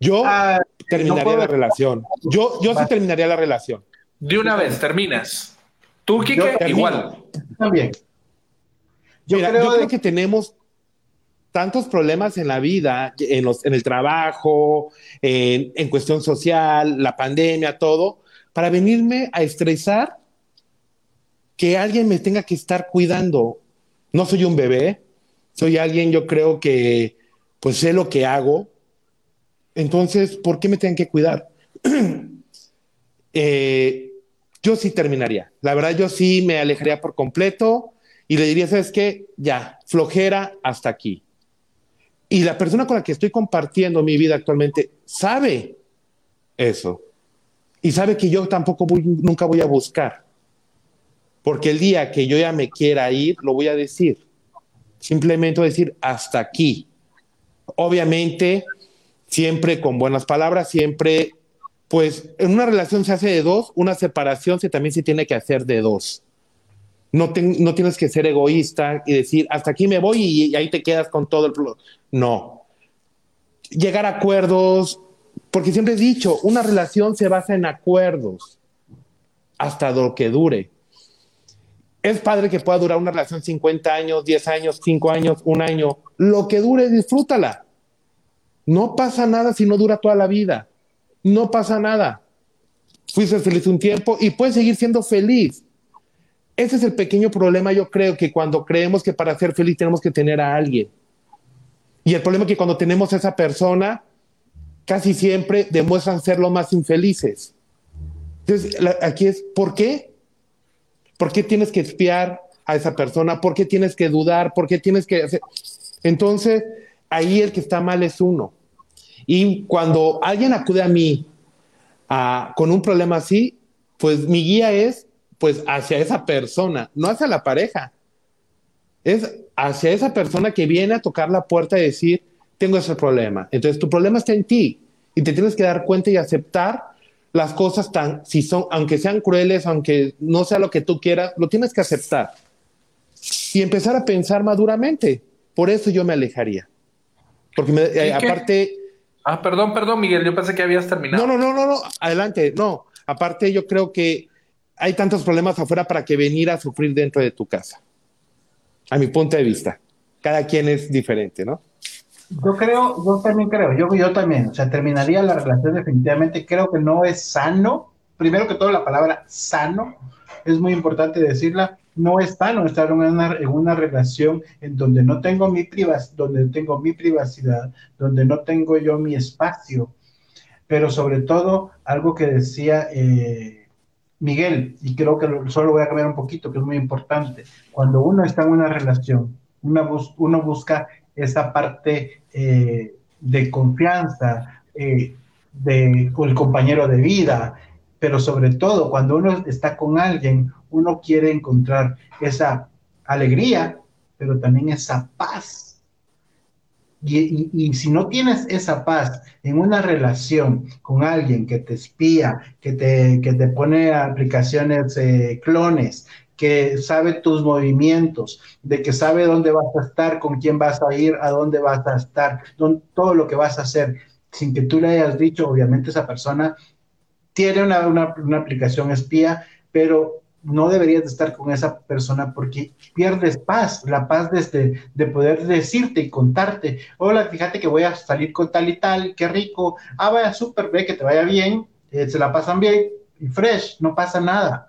Yo ah, terminaría no la relación. Yo, yo sí terminaría la relación. De una vez, terminas. Tú, Kike, igual. También. Yo Mira, creo yo de- creo que tenemos tantos problemas en la vida, en, el trabajo, en, en cuestión social, la pandemia, todo, para venirme a estresar que alguien me tenga que estar cuidando. No soy un bebé, soy alguien, yo creo que pues sé lo que hago. Entonces, ¿por qué me tienen que cuidar? Eh, yo sí terminaría. La verdad, yo sí me alejaría por completo y le diría, ¿sabes qué? Ya, flojera hasta aquí. Y la persona con la que estoy compartiendo mi vida actualmente sabe eso. Y sabe que yo tampoco nunca voy a buscar. Porque el día que yo ya me quiera ir, lo voy a decir. Simplemente decir hasta aquí. Obviamente, siempre con buenas palabras, siempre, pues en una relación se hace de dos, una separación se, también se tiene que hacer de dos. No, ten- no tienes que ser egoísta y decir, hasta aquí me voy y, ahí te quedas con todo el... pro-". No. Llegar a acuerdos, porque siempre he dicho, una relación se basa en acuerdos hasta lo que dure. Es padre que pueda durar una relación 50 años, 10 años, 5 años, un año. Lo que dure, disfrútala. No pasa nada si no dura toda la vida. No pasa nada. Fuiste feliz un tiempo y puedes seguir siendo feliz. Ese es el pequeño problema, yo creo, que cuando creemos que para ser feliz tenemos que tener a alguien. Y el problema es que cuando tenemos a esa persona, casi siempre demuestran ser lo más infelices. Entonces, aquí es, ¿por qué? ¿Por qué tienes que espiar a esa persona? ¿Por qué tienes que dudar? ¿Por qué tienes que hacer? Entonces, ahí el que está mal es uno. Y cuando alguien acude a mí con un problema así, pues mi guía es pues hacia esa persona, no hacia la pareja. Es hacia esa persona que viene a tocar la puerta y decir, tengo ese problema. Entonces tu problema está en ti y te tienes que dar cuenta y aceptar las cosas tan, si son, aunque sean crueles, aunque no sea lo que tú quieras, lo tienes que aceptar y empezar a pensar maduramente. Por eso yo me alejaría. Porque me- eh, aparte, Ah, perdón, perdón, Miguel, yo pensé que habías terminado. no, no, no, no, no, adelante, no. Aparte, yo creo que hay tantos problemas afuera para que venir a sufrir dentro de tu casa. A mi punto de vista. Cada quien es diferente, ¿no? Yo creo, yo también creo, yo, yo también, o sea, terminaría la relación definitivamente, creo que no es sano, primero que todo la palabra sano, es muy importante decirla, no es sano estar en una, relación en donde no tengo mi privacidad, donde tengo mi privacidad, donde no tengo yo mi espacio, pero sobre todo algo que decía eh, Miguel, y creo que lo- solo voy a cambiar un poquito, que es muy importante, cuando uno está en una relación, uno busca esa parte eh, de confianza, eh, de el compañero de vida, pero sobre todo cuando uno está con alguien, uno quiere encontrar esa alegría, pero también esa paz. Y, y- si no tienes esa paz en una relación con alguien que te espía, que te, que te pone aplicaciones eh, clones, que sabe tus movimientos, de que sabe dónde vas a estar, con quién vas a ir, a dónde vas a estar, todo lo que vas a hacer, sin que tú le hayas dicho, obviamente esa persona tiene una, una- una aplicación espía, pero no deberías de estar con esa persona porque pierdes paz, la paz desde de poder decirte y contarte, hola, fíjate que voy a salir con tal y tal, qué rico, ah, vaya súper, ve que te vaya bien, eh, se la pasan bien y fresh, no pasa nada.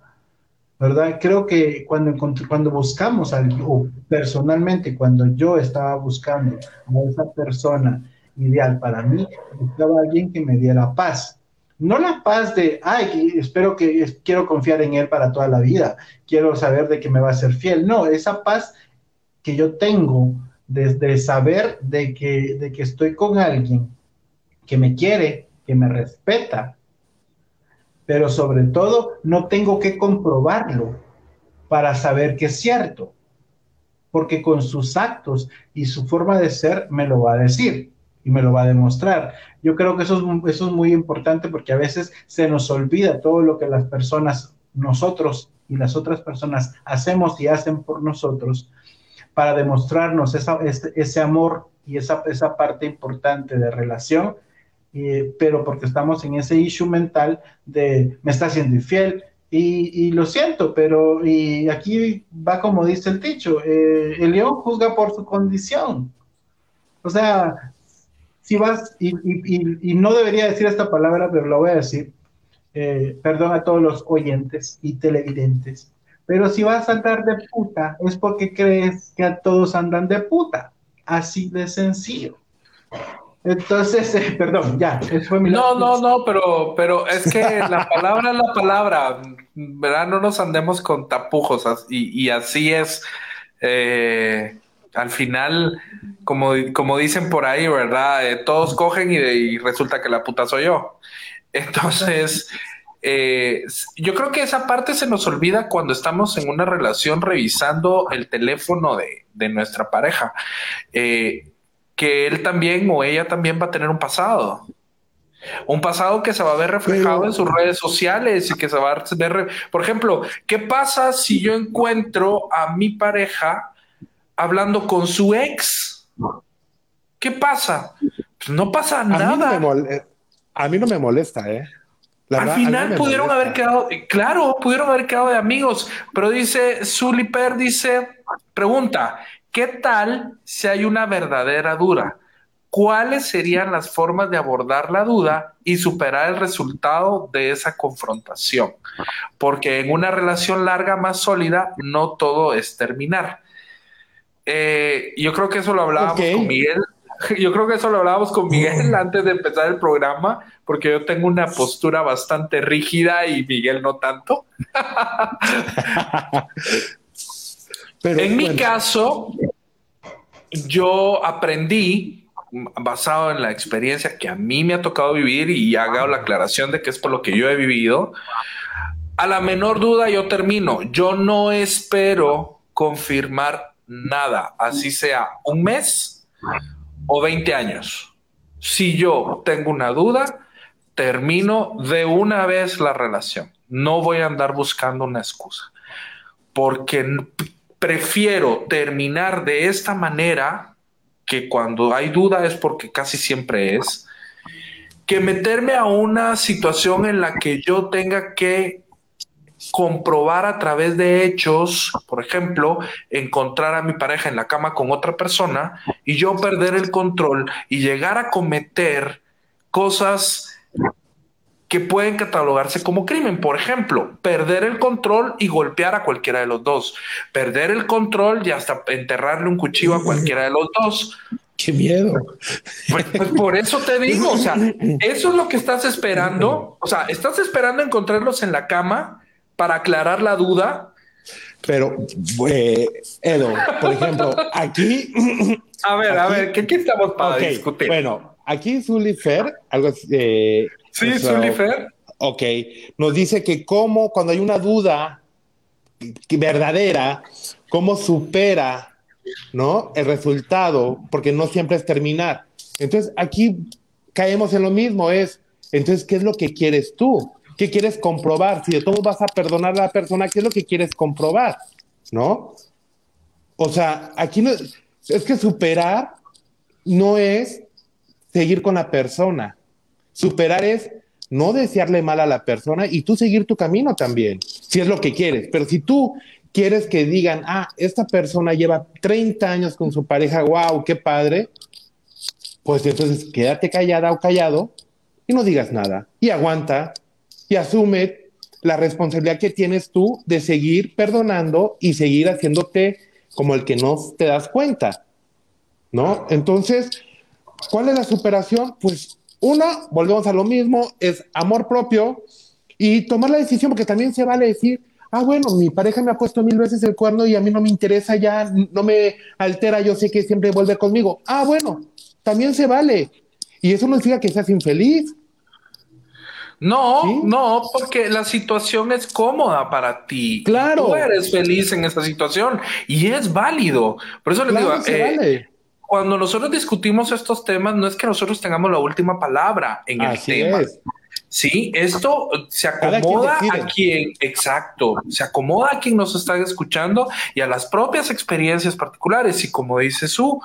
¿verdad? Creo que cuando, cuando buscamos, al, o personalmente, cuando yo estaba buscando a esa persona ideal para mí, buscaba a alguien que me diera paz. No la paz de, ay, espero que quiero confiar en él para toda la vida, quiero saber de que me va a ser fiel. No, esa paz que yo tengo desde saber de que, de que estoy con alguien que me quiere, que me respeta, pero sobre todo no tengo que comprobarlo para saber que es cierto, porque con sus actos y su forma de ser me lo va a decir y me lo va a demostrar. Yo creo que eso es, mu- eso es muy importante porque a veces se nos olvida todo lo que las personas, nosotros y las otras personas hacemos y hacen por nosotros para demostrarnos esa- ese, ese amor y esa, esa parte importante de relación, eh, pero porque estamos en ese issue mental de me está haciendo infiel, Y, y lo siento, pero y aquí va como dice el dicho, eh, el león juzga por su condición. O sea, si vas, y, y, y, no debería decir esta palabra, pero la voy a decir, eh, perdón a todos los oyentes y televidentes, pero si vas a andar de puta es porque crees que a todos andan de puta, así de sencillo. Entonces, eh, perdón, ya, eso fue mi... No, no, no, pero, pero es que la palabra es la palabra, ¿verdad? No nos andemos con tapujos y, y así es. Eh, al final, como, como dicen por ahí, ¿verdad? Eh, todos cogen y, y, resulta que la puta soy yo. Entonces, eh, yo creo que esa parte se nos olvida cuando estamos en una relación revisando el teléfono de, de nuestra pareja. Eh, que él también o ella también va a tener un pasado. Un pasado que se va a ver reflejado en sus redes sociales y que se va a ver. Por ejemplo, ¿qué pasa si yo encuentro a mi pareja hablando con su ex? ¿Qué pasa? Pues no pasa nada. a mí no me molesta, ¿eh? Al final pudieron haber quedado, claro, pudieron haber quedado de amigos, pero dice Suliper, dice, pregunta, ¿qué tal si hay una verdadera duda? ¿Cuáles serían las formas de abordar la duda y superar el resultado de esa confrontación? Porque en una relación larga más sólida, no todo es terminar. Eh, yo creo que eso lo hablábamos con Miguel yo creo que eso lo hablábamos con Miguel antes de empezar el programa, porque yo tengo una postura bastante rígida y Miguel no tanto. en mi caso, yo aprendí, basado en la experiencia que a mí me ha tocado vivir y hago la aclaración de que es por lo que yo he vivido, a la menor duda yo termino. Yo no espero confirmar nada, así sea un mes o 20 años. Si yo tengo una duda, termino de una vez la relación. No voy a andar buscando una excusa, porque prefiero terminar de esta manera, que cuando hay duda es porque casi siempre es, que meterme a una situación en la que yo tenga que comprobar a través de hechos, por ejemplo, encontrar a mi pareja en la cama con otra persona y yo perder el control y llegar a cometer cosas que pueden catalogarse como crimen. Por ejemplo, perder el control y golpear a cualquiera de los dos. Perder el control y hasta enterrarle un cuchillo a cualquiera de los dos. Qué miedo. Pues, pues, por eso te digo, o sea, eso es lo que estás esperando. O sea, estás esperando encontrarlos en la cama para aclarar la duda. Pero, eh, Edo, por ejemplo, aquí. A ver, a ver, ¿qué, estamos para discutir? Bueno, aquí Zulifer, algo eh, Sí, Zulifer. Ok, nos dice que cómo, cuando hay una duda verdadera, cómo supera, ¿no? El resultado, porque no siempre es terminar. Entonces, aquí caemos en lo mismo, es, entonces, ¿qué es lo que quieres tú? ¿Qué quieres comprobar? Si de todo vas a perdonar a la persona, ¿qué es lo que quieres comprobar? ¿No? O sea, aquí no, es que superar no es seguir con la persona. Superar es no desearle mal a la persona y tú seguir tu camino también, si es lo que quieres. Pero si tú quieres que digan, ah, esta persona lleva 30 años con su pareja, wow, qué padre, pues entonces quédate callada o callado y no digas nada y aguanta y asume la responsabilidad que tienes tú de seguir perdonando y seguir haciéndote como el que no te das cuenta, ¿no? Entonces, ¿cuál es la superación? Pues una, volvemos a lo mismo, es amor propio y tomar la decisión, porque también se vale decir, ah, bueno, mi pareja me ha puesto mil veces el cuerno y a mí no me interesa ya, no me altera, yo sé que siempre vuelve conmigo. Ah, bueno, también se vale. Y eso no significa que seas infeliz, no, no, porque la situación es cómoda para ti. Claro. Tú eres feliz en esa situación y es válido. Por eso les digo, eh, cuando nosotros discutimos estos temas, no es que nosotros tengamos la última palabra en el tema. Sí, esto se acomoda a quien, exacto, se acomoda a quien nos está escuchando y a las propias experiencias particulares. Y como dice su,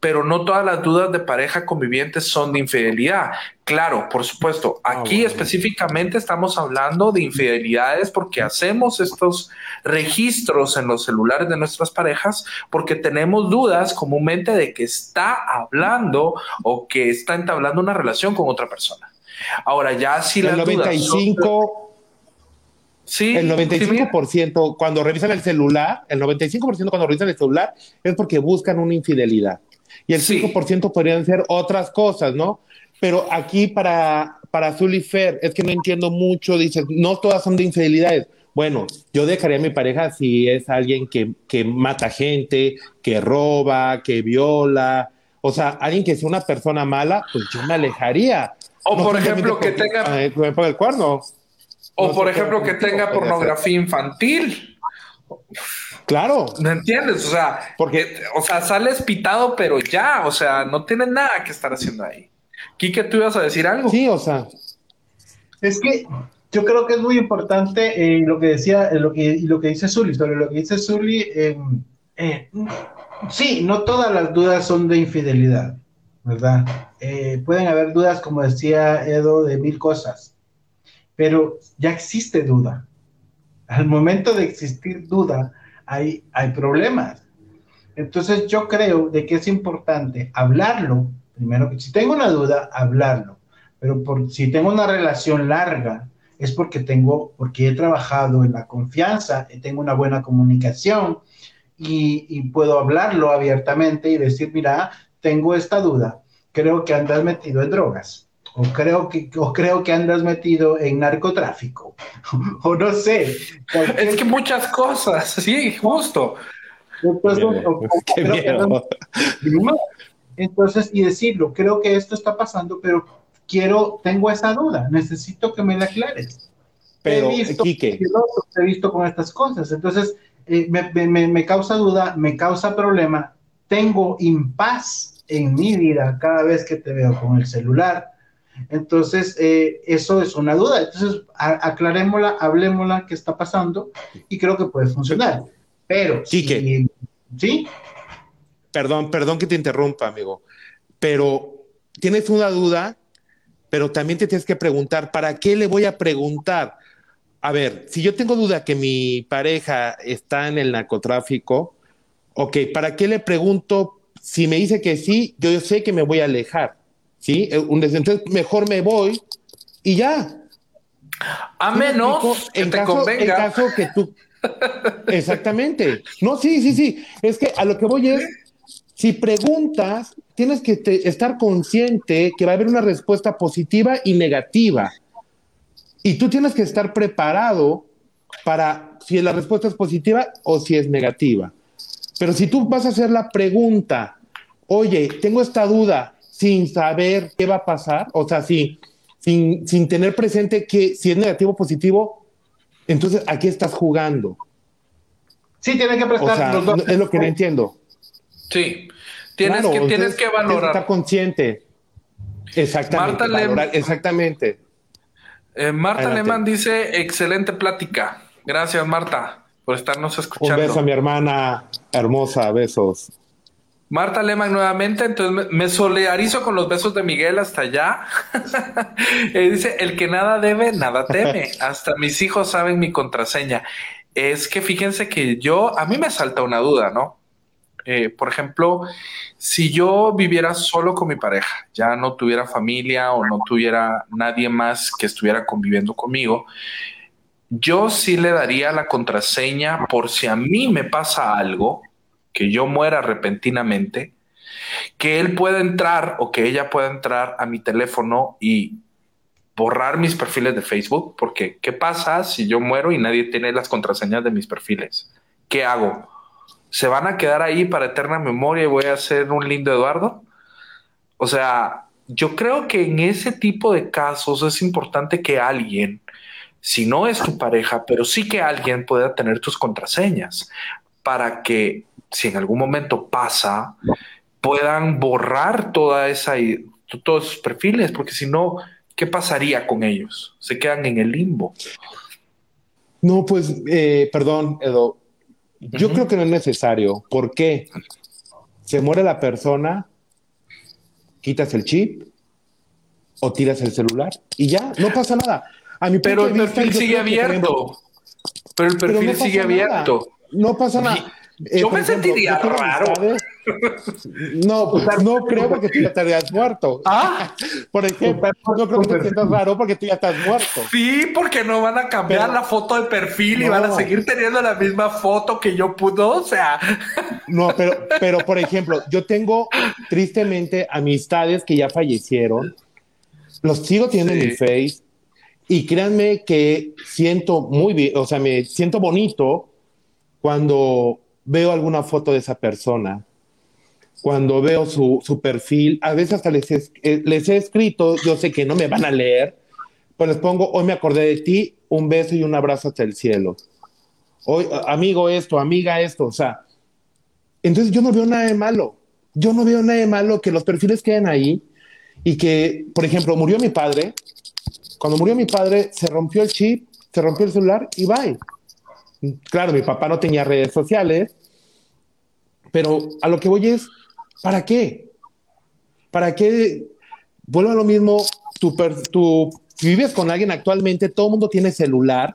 pero no todas las dudas de pareja conviviente son de infidelidad. Claro, por supuesto, Ah, aquí específicamente estamos hablando de infidelidades porque hacemos estos registros en los celulares de nuestras parejas porque tenemos dudas comúnmente de que está hablando o que está entablando una relación con otra persona. Ahora, ya si las el dudas son- 95, sí, el sí, mira. 95% cuando revisan el celular, el 95% cuando revisan el celular es porque buscan una infidelidad. Y el Sí. 5% podrían ser otras cosas, ¿no? Pero aquí para, para Azul y Fer, es que no entiendo mucho, dices, no todas son de infidelidades. Bueno, yo dejaría a mi pareja si es alguien que, que mata gente, que roba, que viola. O sea, alguien que sea una persona mala, pues yo me alejaría. O por ejemplo, que tenga- ponga el cuerno. O No por ejemplo, que tenga pornografía infantil. Claro, ¿Me entiendes? O sea, Porque- o sea, sales pitado, pero ya, o sea, no tienes nada que estar haciendo ahí. Quique, tú ibas a decir algo. sí, o sea, Es que yo creo que es muy importante eh, lo que decía, eh, lo que, lo que dice Zully, sobre lo que dice Zully. eh, eh, sí, no todas las dudas son de infidelidad, ¿verdad? Eh, pueden haber dudas, como decía Edo, de mil cosas, pero ya existe duda. Al momento de existir duda, hay, hay problemas. Entonces yo creo de que es importante hablarlo, primero que si tengo una duda, hablarlo. Pero si tengo una relación larga, es porque tengo, porque he trabajado en la confianza, tengo una buena comunicación y, y puedo hablarlo abiertamente y decir, mira, tengo esta duda, creo que andas metido en drogas, o creo que, o creo que andas metido en narcotráfico, o no sé. Es que muchas cosas, sí, justo. Entonces, o- o- o qué creo que miedo. entonces, y decirlo, creo que esto está pasando, pero quiero, tengo esa duda, necesito que me la aclares. Pero, he visto, Quique, he visto con estas cosas, entonces eh, me, me- me- me causa duda, me causa problema, tengo impaz en mi vida cada vez que te veo con el celular. Entonces, eh, eso es una duda. Entonces, aclarémosla, hablemosla, qué está pasando, y creo que puede funcionar. Pero, Quique. si- ¿sí? perdón, perdón que te interrumpa, amigo, pero tienes una duda, pero también te tienes que preguntar, ¿para qué le voy a preguntar? A ver, si yo tengo duda que mi pareja está en el narcotráfico, ok, ¿para qué le pregunto? Si me dice que sí, yo sé que me voy a alejar, ¿sí? Eh, un- Entonces, mejor me voy y ya. A menos que te caso, en convenga. caso que tú. Exactamente. No, sí, sí, sí. Es que a lo que voy es, si preguntas, tienes que te- estar consciente que va a haber una respuesta positiva y negativa. Y tú tienes que estar preparado para si la respuesta es positiva o si es negativa. Pero si tú vas a hacer la pregunta, oye, tengo esta duda sin saber qué va a pasar, o sea, sin, sin, sin tener presente que si es negativo o positivo, entonces aquí estás jugando. Sí, tiene que O prestar sea, los dos. es lo que no entiendo. Sí, tienes, Claro, que, tienes que estar valorar. consciente. Exactamente. Marta valorar, exactamente. Eh, Marta Adelante. Alemán dice, excelente plática. Gracias, Marta, por estarnos Un escuchando. beso a mi hermana hermosa, besos. Marta Lehmann nuevamente, entonces me, solidarizo con los besos de Miguel hasta allá. Eh, dice, el que nada debe, nada teme. Hasta mis hijos saben mi contraseña. Es que fíjense que yo, a mí me salta una duda, ¿no? Eh, por ejemplo, si yo viviera solo con mi pareja, ya no tuviera familia o no tuviera nadie más que estuviera conviviendo conmigo, yo sí le daría la contraseña por si a mí me pasa algo, que yo muera repentinamente, que él pueda entrar o que ella pueda entrar a mi teléfono y borrar mis perfiles de Facebook, porque ¿qué pasa si yo muero y nadie tiene las contraseñas de mis perfiles? ¿Qué hago? ¿Se van a quedar ahí para eterna memoria y voy a ser un lindo Eduardo? O sea, yo creo que en ese tipo de casos es importante que alguien, si no es tu pareja, pero sí que alguien pueda tener tus contraseñas para que si en algún momento pasa, puedan borrar toda esa, todos sus perfiles, porque si no, ¿qué pasaría con ellos? Se quedan en el limbo. No, pues, eh, perdón, Edo. Yo creo que no es necesario. ¿Por qué? se muere la persona, quitas el chip o tiras el celular y ya, no pasa nada. A mi Pero el perfil sigue abierto. Pero el perfil sigue abierto. No pasa nada. Eh, yo me sentiría yo raro. No, pues, no creo porque tú ya estarías muerto. Ah, Por ejemplo, no creo que te sientas raro porque tú ya estás muerto. sí, porque no van a cambiar Pero- la foto de perfil y No. van a seguir teniendo la misma foto que yo pudo. O sea, No, pero, pero por ejemplo, yo tengo tristemente amistades que ya fallecieron. Los sigo teniendo en mi face. Y créanme que siento muy bien, o sea, me siento bonito cuando veo alguna foto de esa persona, cuando veo su, su perfil. A veces hasta les he, eh, les he escrito, yo sé que no me van a leer, pues les pongo, hoy me acordé de ti, un beso y un abrazo hasta el cielo. Hoy, amigo esto, amiga esto, o sea, entonces yo no veo nada de malo. Yo no veo nada de malo que los perfiles queden ahí y que, por ejemplo, murió mi padre. Cuando murió mi padre, se rompió el chip, se rompió el celular y bye. Claro, mi papá no tenía redes sociales, pero a lo que voy es, ¿para qué? ¿Para qué? Vuelvo a lo mismo, tu- si vives con alguien actualmente, todo el mundo tiene celular,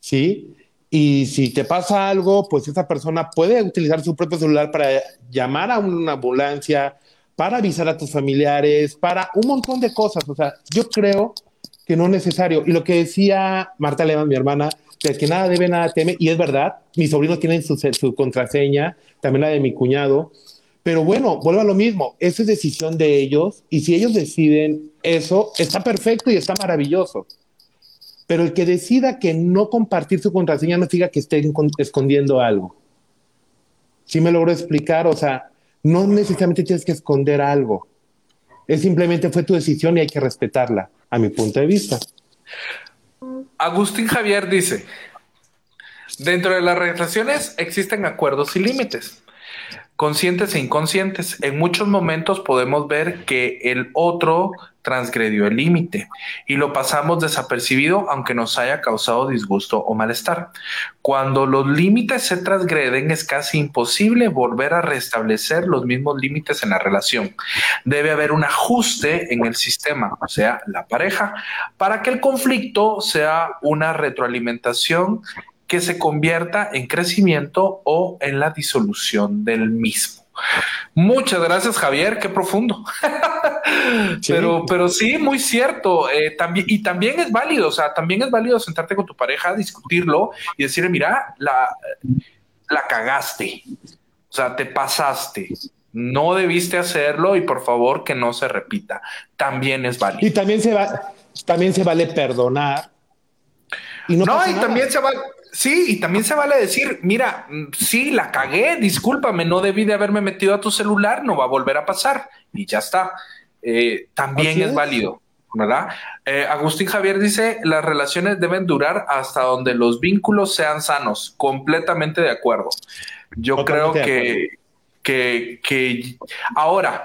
¿sí? Y si te pasa algo, pues esa persona puede utilizar su propio celular para llamar a una ambulancia, para avisar a tus familiares, para un montón de cosas. O sea, yo creo que no es necesario. Y lo que decía Marta Levan, mi hermana, que el que nada debe, nada teme, y es verdad, mis sobrinos tienen su, su contraseña, también la de mi cuñado. Pero bueno, vuelvo a lo mismo, eso es decisión de ellos, y si ellos deciden eso, está perfecto y está maravilloso. Pero el que decida que no compartir su contraseña no siga que estén con- escondiendo algo. Sí me logro explicar, o sea, no necesariamente tienes que esconder algo. Es simplemente fue tu decisión y hay que respetarla, a mi punto de vista. Agustín Javier dice, dentro de las relaciones existen acuerdos y límites, conscientes e inconscientes. En muchos momentos podemos ver que el otro transgredió el límite y lo pasamos desapercibido aunque nos haya causado disgusto o malestar. Cuando los límites se transgreden es casi imposible volver a restablecer los mismos límites en la relación. Debe haber un ajuste en el sistema, o sea, la pareja, para que el conflicto sea una retroalimentación que se convierta en crecimiento o en la disolución del mismo. Muchas gracias, Javier. Qué profundo. Sí. Pero, pero sí, muy cierto. Eh, también, y también es válido, o sea, también es válido sentarte con tu pareja, discutirlo y decirle, mira, la, la cagaste. O sea, te pasaste. No debiste hacerlo y por favor que no se repita. También es Y válido. también se, va, también se vale perdonar. Y no, y nada. también se vale, sí, y también se vale decir, mira, mm, sí, la cagué, discúlpame, no debí de haberme metido a tu celular, no va a volver a pasar y ya está. Eh, también es, es. válido, ¿verdad? Eh, Agustín Javier dice, las relaciones deben durar hasta donde los vínculos sean sanos, completamente de acuerdo. Yo Totalmente creo que, que, que ahora,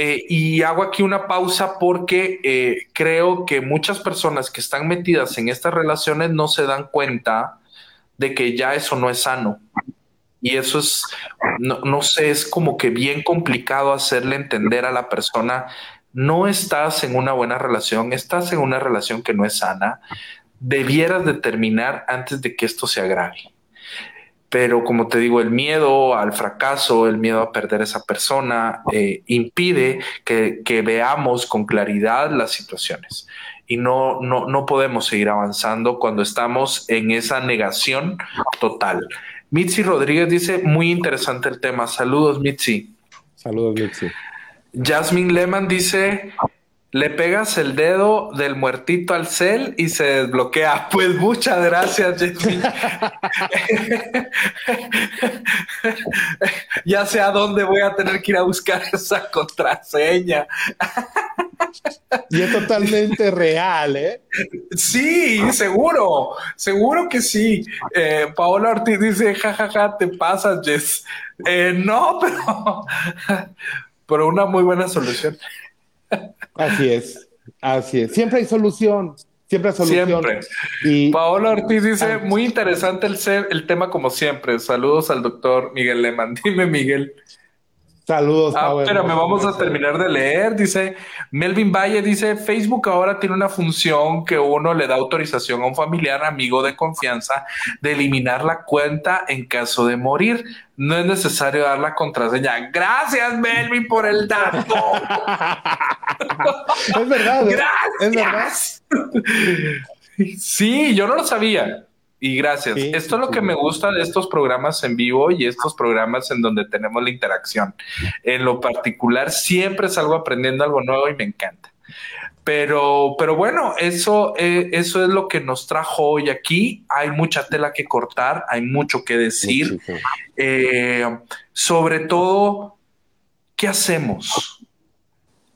eh, y hago aquí una pausa porque eh, creo que muchas personas que están metidas en estas relaciones no se dan cuenta de que ya eso no es sano. Y eso es, no, no sé, es como que bien complicado hacerle entender a la persona, no estás en una buena relación, estás en una relación que no es sana, debieras de terminar antes de que esto se agrave. Pero como te digo, el miedo al fracaso, el miedo a perder a esa persona, eh, impide que, que veamos con claridad las situaciones. Y no, no, no podemos seguir avanzando cuando estamos en esa negación total. Mitzi Rodríguez dice, muy interesante el tema. Saludos, Mitzi. Saludos, Mixi. Jasmine Lehman dice, le pegas el dedo del muertito al cel y se desbloquea. Pues muchas gracias, Jasmine. ya sé a dónde voy a tener que ir a buscar esa contraseña. Y es totalmente real, ¿eh? Sí, seguro, seguro que sí. Eh, Paola Ortiz dice, jajaja, te pasas, Jess. Eh, no, pero, pero una muy buena solución. Así es, así es. Siempre hay solución, siempre hay solución. Siempre. Y Paola Ortiz dice, Ah. muy interesante el, el tema como siempre. Saludos al doctor Miguel Lehmann. Dime, Miguel. Saludos, Ah, pero me vamos a terminar de leer. Dice Melvin Valle, dice Facebook ahora tiene una función que uno le da autorización a un familiar, amigo de confianza, de eliminar la cuenta en caso de morir. No es necesario dar la contraseña. Gracias, Melvin, por el dato. Es verdad, ¿eh? es verdad. Gracias. Sí, yo no lo sabía. Y gracias. Sí, Esto es lo que me gusta de estos programas en vivo y estos programas en donde tenemos la interacción. En lo particular, siempre salgo aprendiendo algo nuevo y me encanta. Pero, pero bueno, eso, eh, eso es lo que nos trajo hoy aquí. Hay mucha tela que cortar, hay mucho que decir. Eh, sobre todo, ¿qué hacemos?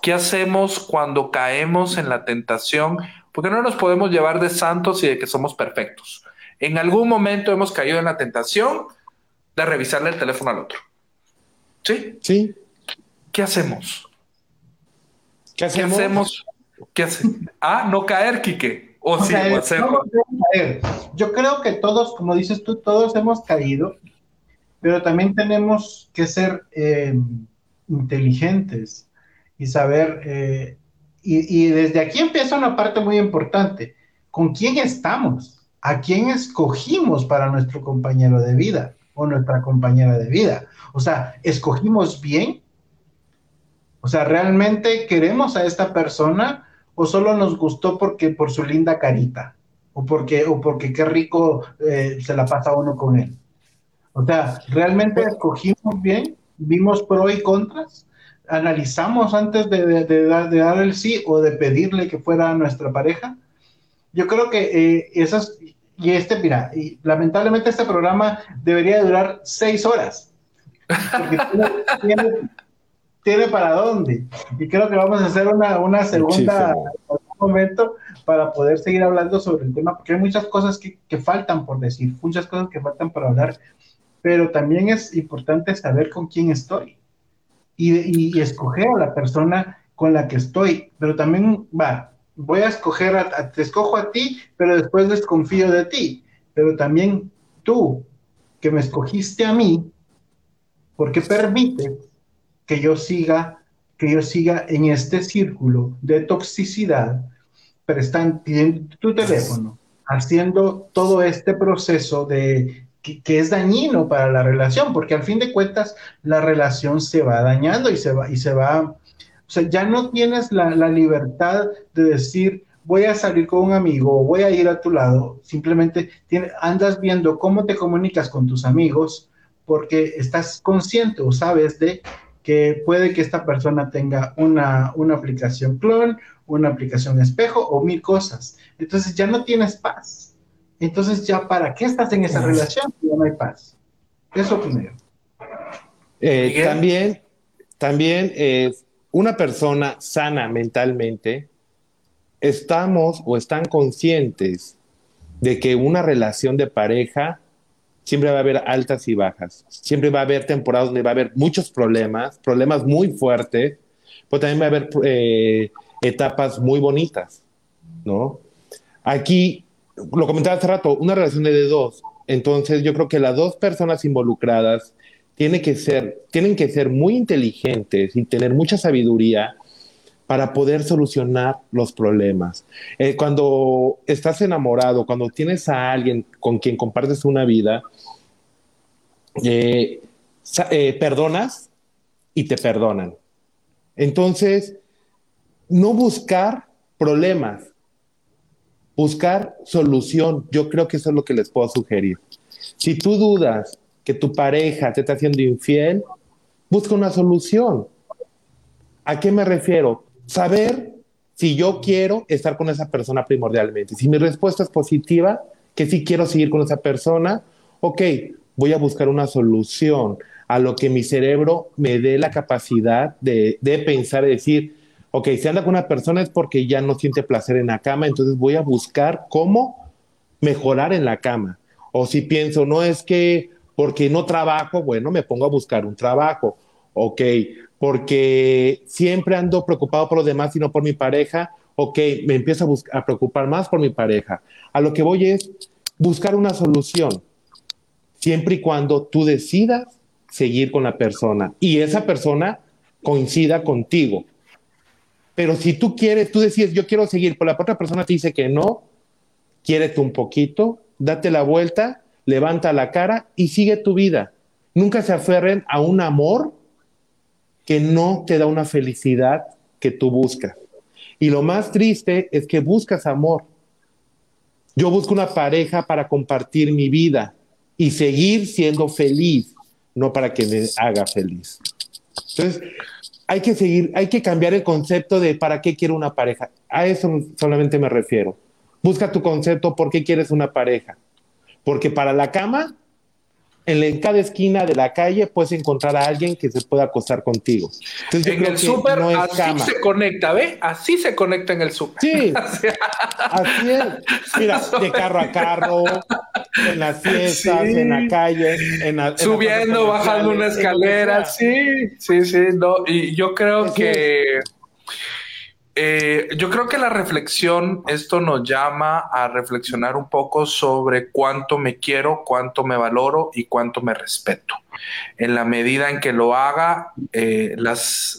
¿Qué hacemos cuando caemos en la tentación? Porque no nos podemos llevar de santos y de que somos perfectos. En algún momento hemos caído en la tentación de revisarle el teléfono al otro. ¿Sí? Sí. ¿Qué hacemos? ¿Qué ¿Qué hacemos? ¿Qué hacemos? Ah, no caer, Quique. O O sí, sea, no caer. Yo creo que todos, como dices tú, todos hemos caído, pero también tenemos que ser eh, inteligentes y saber, eh, y, y desde aquí empieza una parte muy importante, ¿con quién estamos? ¿A quién escogimos para nuestro compañero de vida o nuestra compañera de vida? O sea, ¿escogimos bien? O sea, ¿realmente queremos a esta persona o solo nos gustó porque por su linda carita? O porque, o porque qué rico eh, se la pasa uno con él. O sea, ¿realmente escogimos bien? ¿Vimos pro y contras? ¿Analizamos antes de, de- de dar, de dar el sí o de pedirle que fuera nuestra pareja? Yo creo que eh, esas, y este, mira, y lamentablemente este programa debería durar seis horas. Porque tiene, tiene- tiene para dónde. Y creo que vamos a hacer una, una segunda algún momento para poder seguir hablando sobre el tema, porque hay muchas cosas que, que faltan por decir, muchas cosas que faltan por hablar, pero también es importante saber con quién estoy y, y- y escoger a la persona con la que estoy, pero también va, voy a escoger, a, a- te escojo a ti, pero después desconfío de ti, pero también tú, que me escogiste a mí, porque permites que yo siga, que yo siga en este círculo de toxicidad, prestando tu teléfono, haciendo todo este proceso de que, que es dañino para la relación, porque al fin de cuentas la relación se va dañando y se va, y se va, sea, ya no tienes la, la libertad de decir, voy a salir con un amigo o voy a ir a tu lado, simplemente tiene- andas viendo cómo te comunicas con tus amigos porque estás consciente o sabes de que puede que esta persona tenga una, una aplicación clon, una aplicación espejo o mil cosas. Entonces ya no tienes paz. Entonces ya para qué estás en esa relación si ya no hay paz. Eso primero. Eh, también, también es una persona sana mentalmente, estamos o están conscientes de que una relación de pareja siempre va a haber altas y bajas, siempre va a haber temporadas donde va a haber muchos problemas, problemas muy fuertes, pero también va a haber eh, etapas muy bonitas, ¿no? Aquí, lo comentaba hace rato, una relación de dos, entonces yo creo que las dos personas involucradas tienen que ser, tienen que ser muy inteligentes y tener mucha sabiduría para poder solucionar los problemas. Eh, cuando estás enamorado, cuando tienes a alguien con quien compartes una vida, eh, eh, perdonas y te perdonan. Entonces, no buscar problemas, buscar solución. Yo creo que eso es lo que les puedo sugerir. Si tú dudas que tu pareja te está haciendo infiel, busca una solución. ¿A qué me refiero? Saber si yo quiero estar con esa persona primordialmente. Si mi respuesta es positiva, que sí quiero seguir con esa persona, ok, voy a buscar una solución a lo que mi cerebro me dé la capacidad de, de pensar y decir, ok, si anda con una persona es porque ya no siente placer en la cama, entonces voy a buscar cómo mejorar en la cama. O si pienso, no es que porque no trabajo, bueno, me pongo a buscar un trabajo. Ok, porque siempre ando preocupado por los demás y no por mi pareja. Ok, me empiezo a, preocupar más por mi pareja. A lo que voy es buscar una solución, siempre y cuando tú decidas seguir con la persona y esa persona coincida contigo. Pero si tú quieres, tú decides, yo quiero seguir, pero la otra persona te dice que no, quiérete un poquito, date la vuelta, levanta la cara y sigue tu vida. Nunca se aferren a un amor que no te da una felicidad que tú buscas. Y lo más triste es que buscas amor. Yo busco una pareja para compartir mi vida y seguir siendo feliz, no para que me haga feliz. Entonces, hay que seguir, hay que cambiar el concepto de para qué quiero una pareja. A eso solamente me refiero. Busca tu concepto, ¿por qué quieres una pareja? Porque para la cama en, cada esquina de la calle puedes encontrar a alguien que se pueda acostar contigo. en el súper así se conecta, ¿ve? Así se conecta en el súper. Sí, así es. Mira, de carro a carro, en las fiestas, en la calle, en subiendo, bajando una escalera, sí, sí, sí, no, y yo creo que eh, yo creo que la reflexión, esto nos llama a reflexionar un poco sobre cuánto me quiero, cuánto me valoro y cuánto me respeto. En la medida en que lo haga, eh,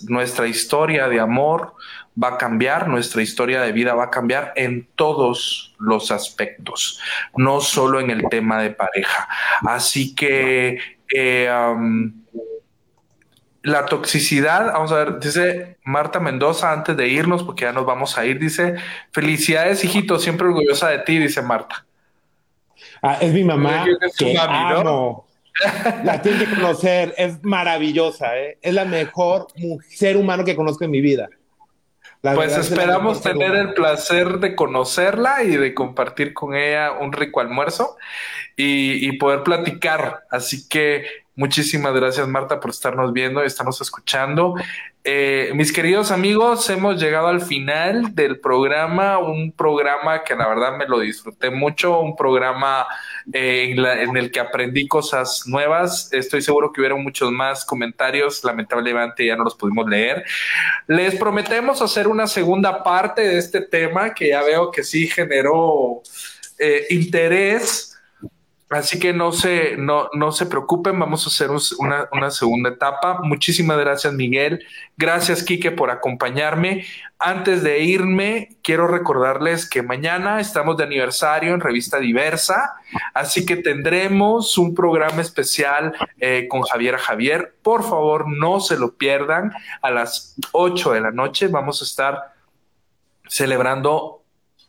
nuestra historia de amor va a cambiar, nuestra historia de vida va a cambiar en todos los aspectos, no solo en el tema de pareja. Así que... Eh, la toxicidad, vamos a ver, dice Marta Mendoza antes de irnos, porque ya nos vamos a ir, dice, felicidades, hijito, siempre orgullosa de ti, dice Marta. Ah, es mi mamá. que amo. La tiene que conocer, es maravillosa, ¿eh? es la mejor ser humano que conozco en mi vida. pues esperamos tener el placer de conocerla y de compartir con ella un rico almuerzo y, y poder platicar. Así que Muchísimas gracias, Marta, por estarnos viendo estarnos escuchando. Eh, mis queridos amigos, hemos llegado al final del programa, un programa que la verdad me lo disfruté mucho, un programa eh, en, el que aprendí cosas nuevas. Estoy seguro que hubieron muchos más comentarios, lamentablemente ya no los pudimos leer. Les prometemos hacer una segunda parte de este tema que ya veo que sí generó eh, interés Así que no se, no, no se preocupen, vamos a hacer una, una, segunda etapa. Muchísimas gracias, Miguel. Gracias, Quique, por acompañarme. Antes de irme, quiero recordarles que mañana estamos de aniversario en Revista Diversa, así que tendremos un programa especial eh, con Javier Javier. Por favor, no se lo pierdan. A las 8 de la noche vamos a estar celebrando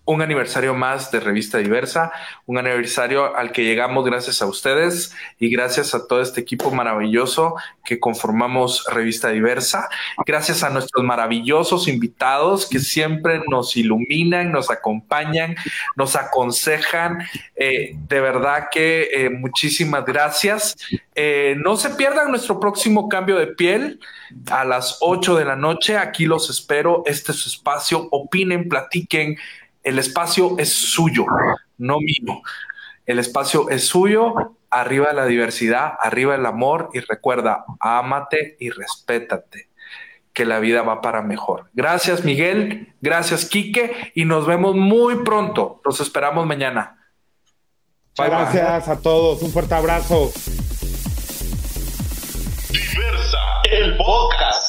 un aniversario más de Revista Diversa, un aniversario al que llegamos gracias a ustedes y gracias a todo este equipo maravilloso que conformamos Revista Diversa, gracias a nuestros maravillosos invitados que siempre nos iluminan, nos acompañan, nos aconsejan. Eh, de verdad que eh, muchísimas gracias. Eh, no se pierdan nuestro próximo cambio de piel a las 8 de la noche. Aquí los espero. Este es su espacio. Opinen, platiquen el espacio es suyo, no mío. El espacio es suyo, arriba la diversidad, arriba el amor y recuerda, ámate y respétate, que la vida va para mejor. Gracias Miguel, gracias Quique y nos vemos muy pronto. Los esperamos mañana. gracias a todos, un fuerte abrazo. Diversa, el podcast.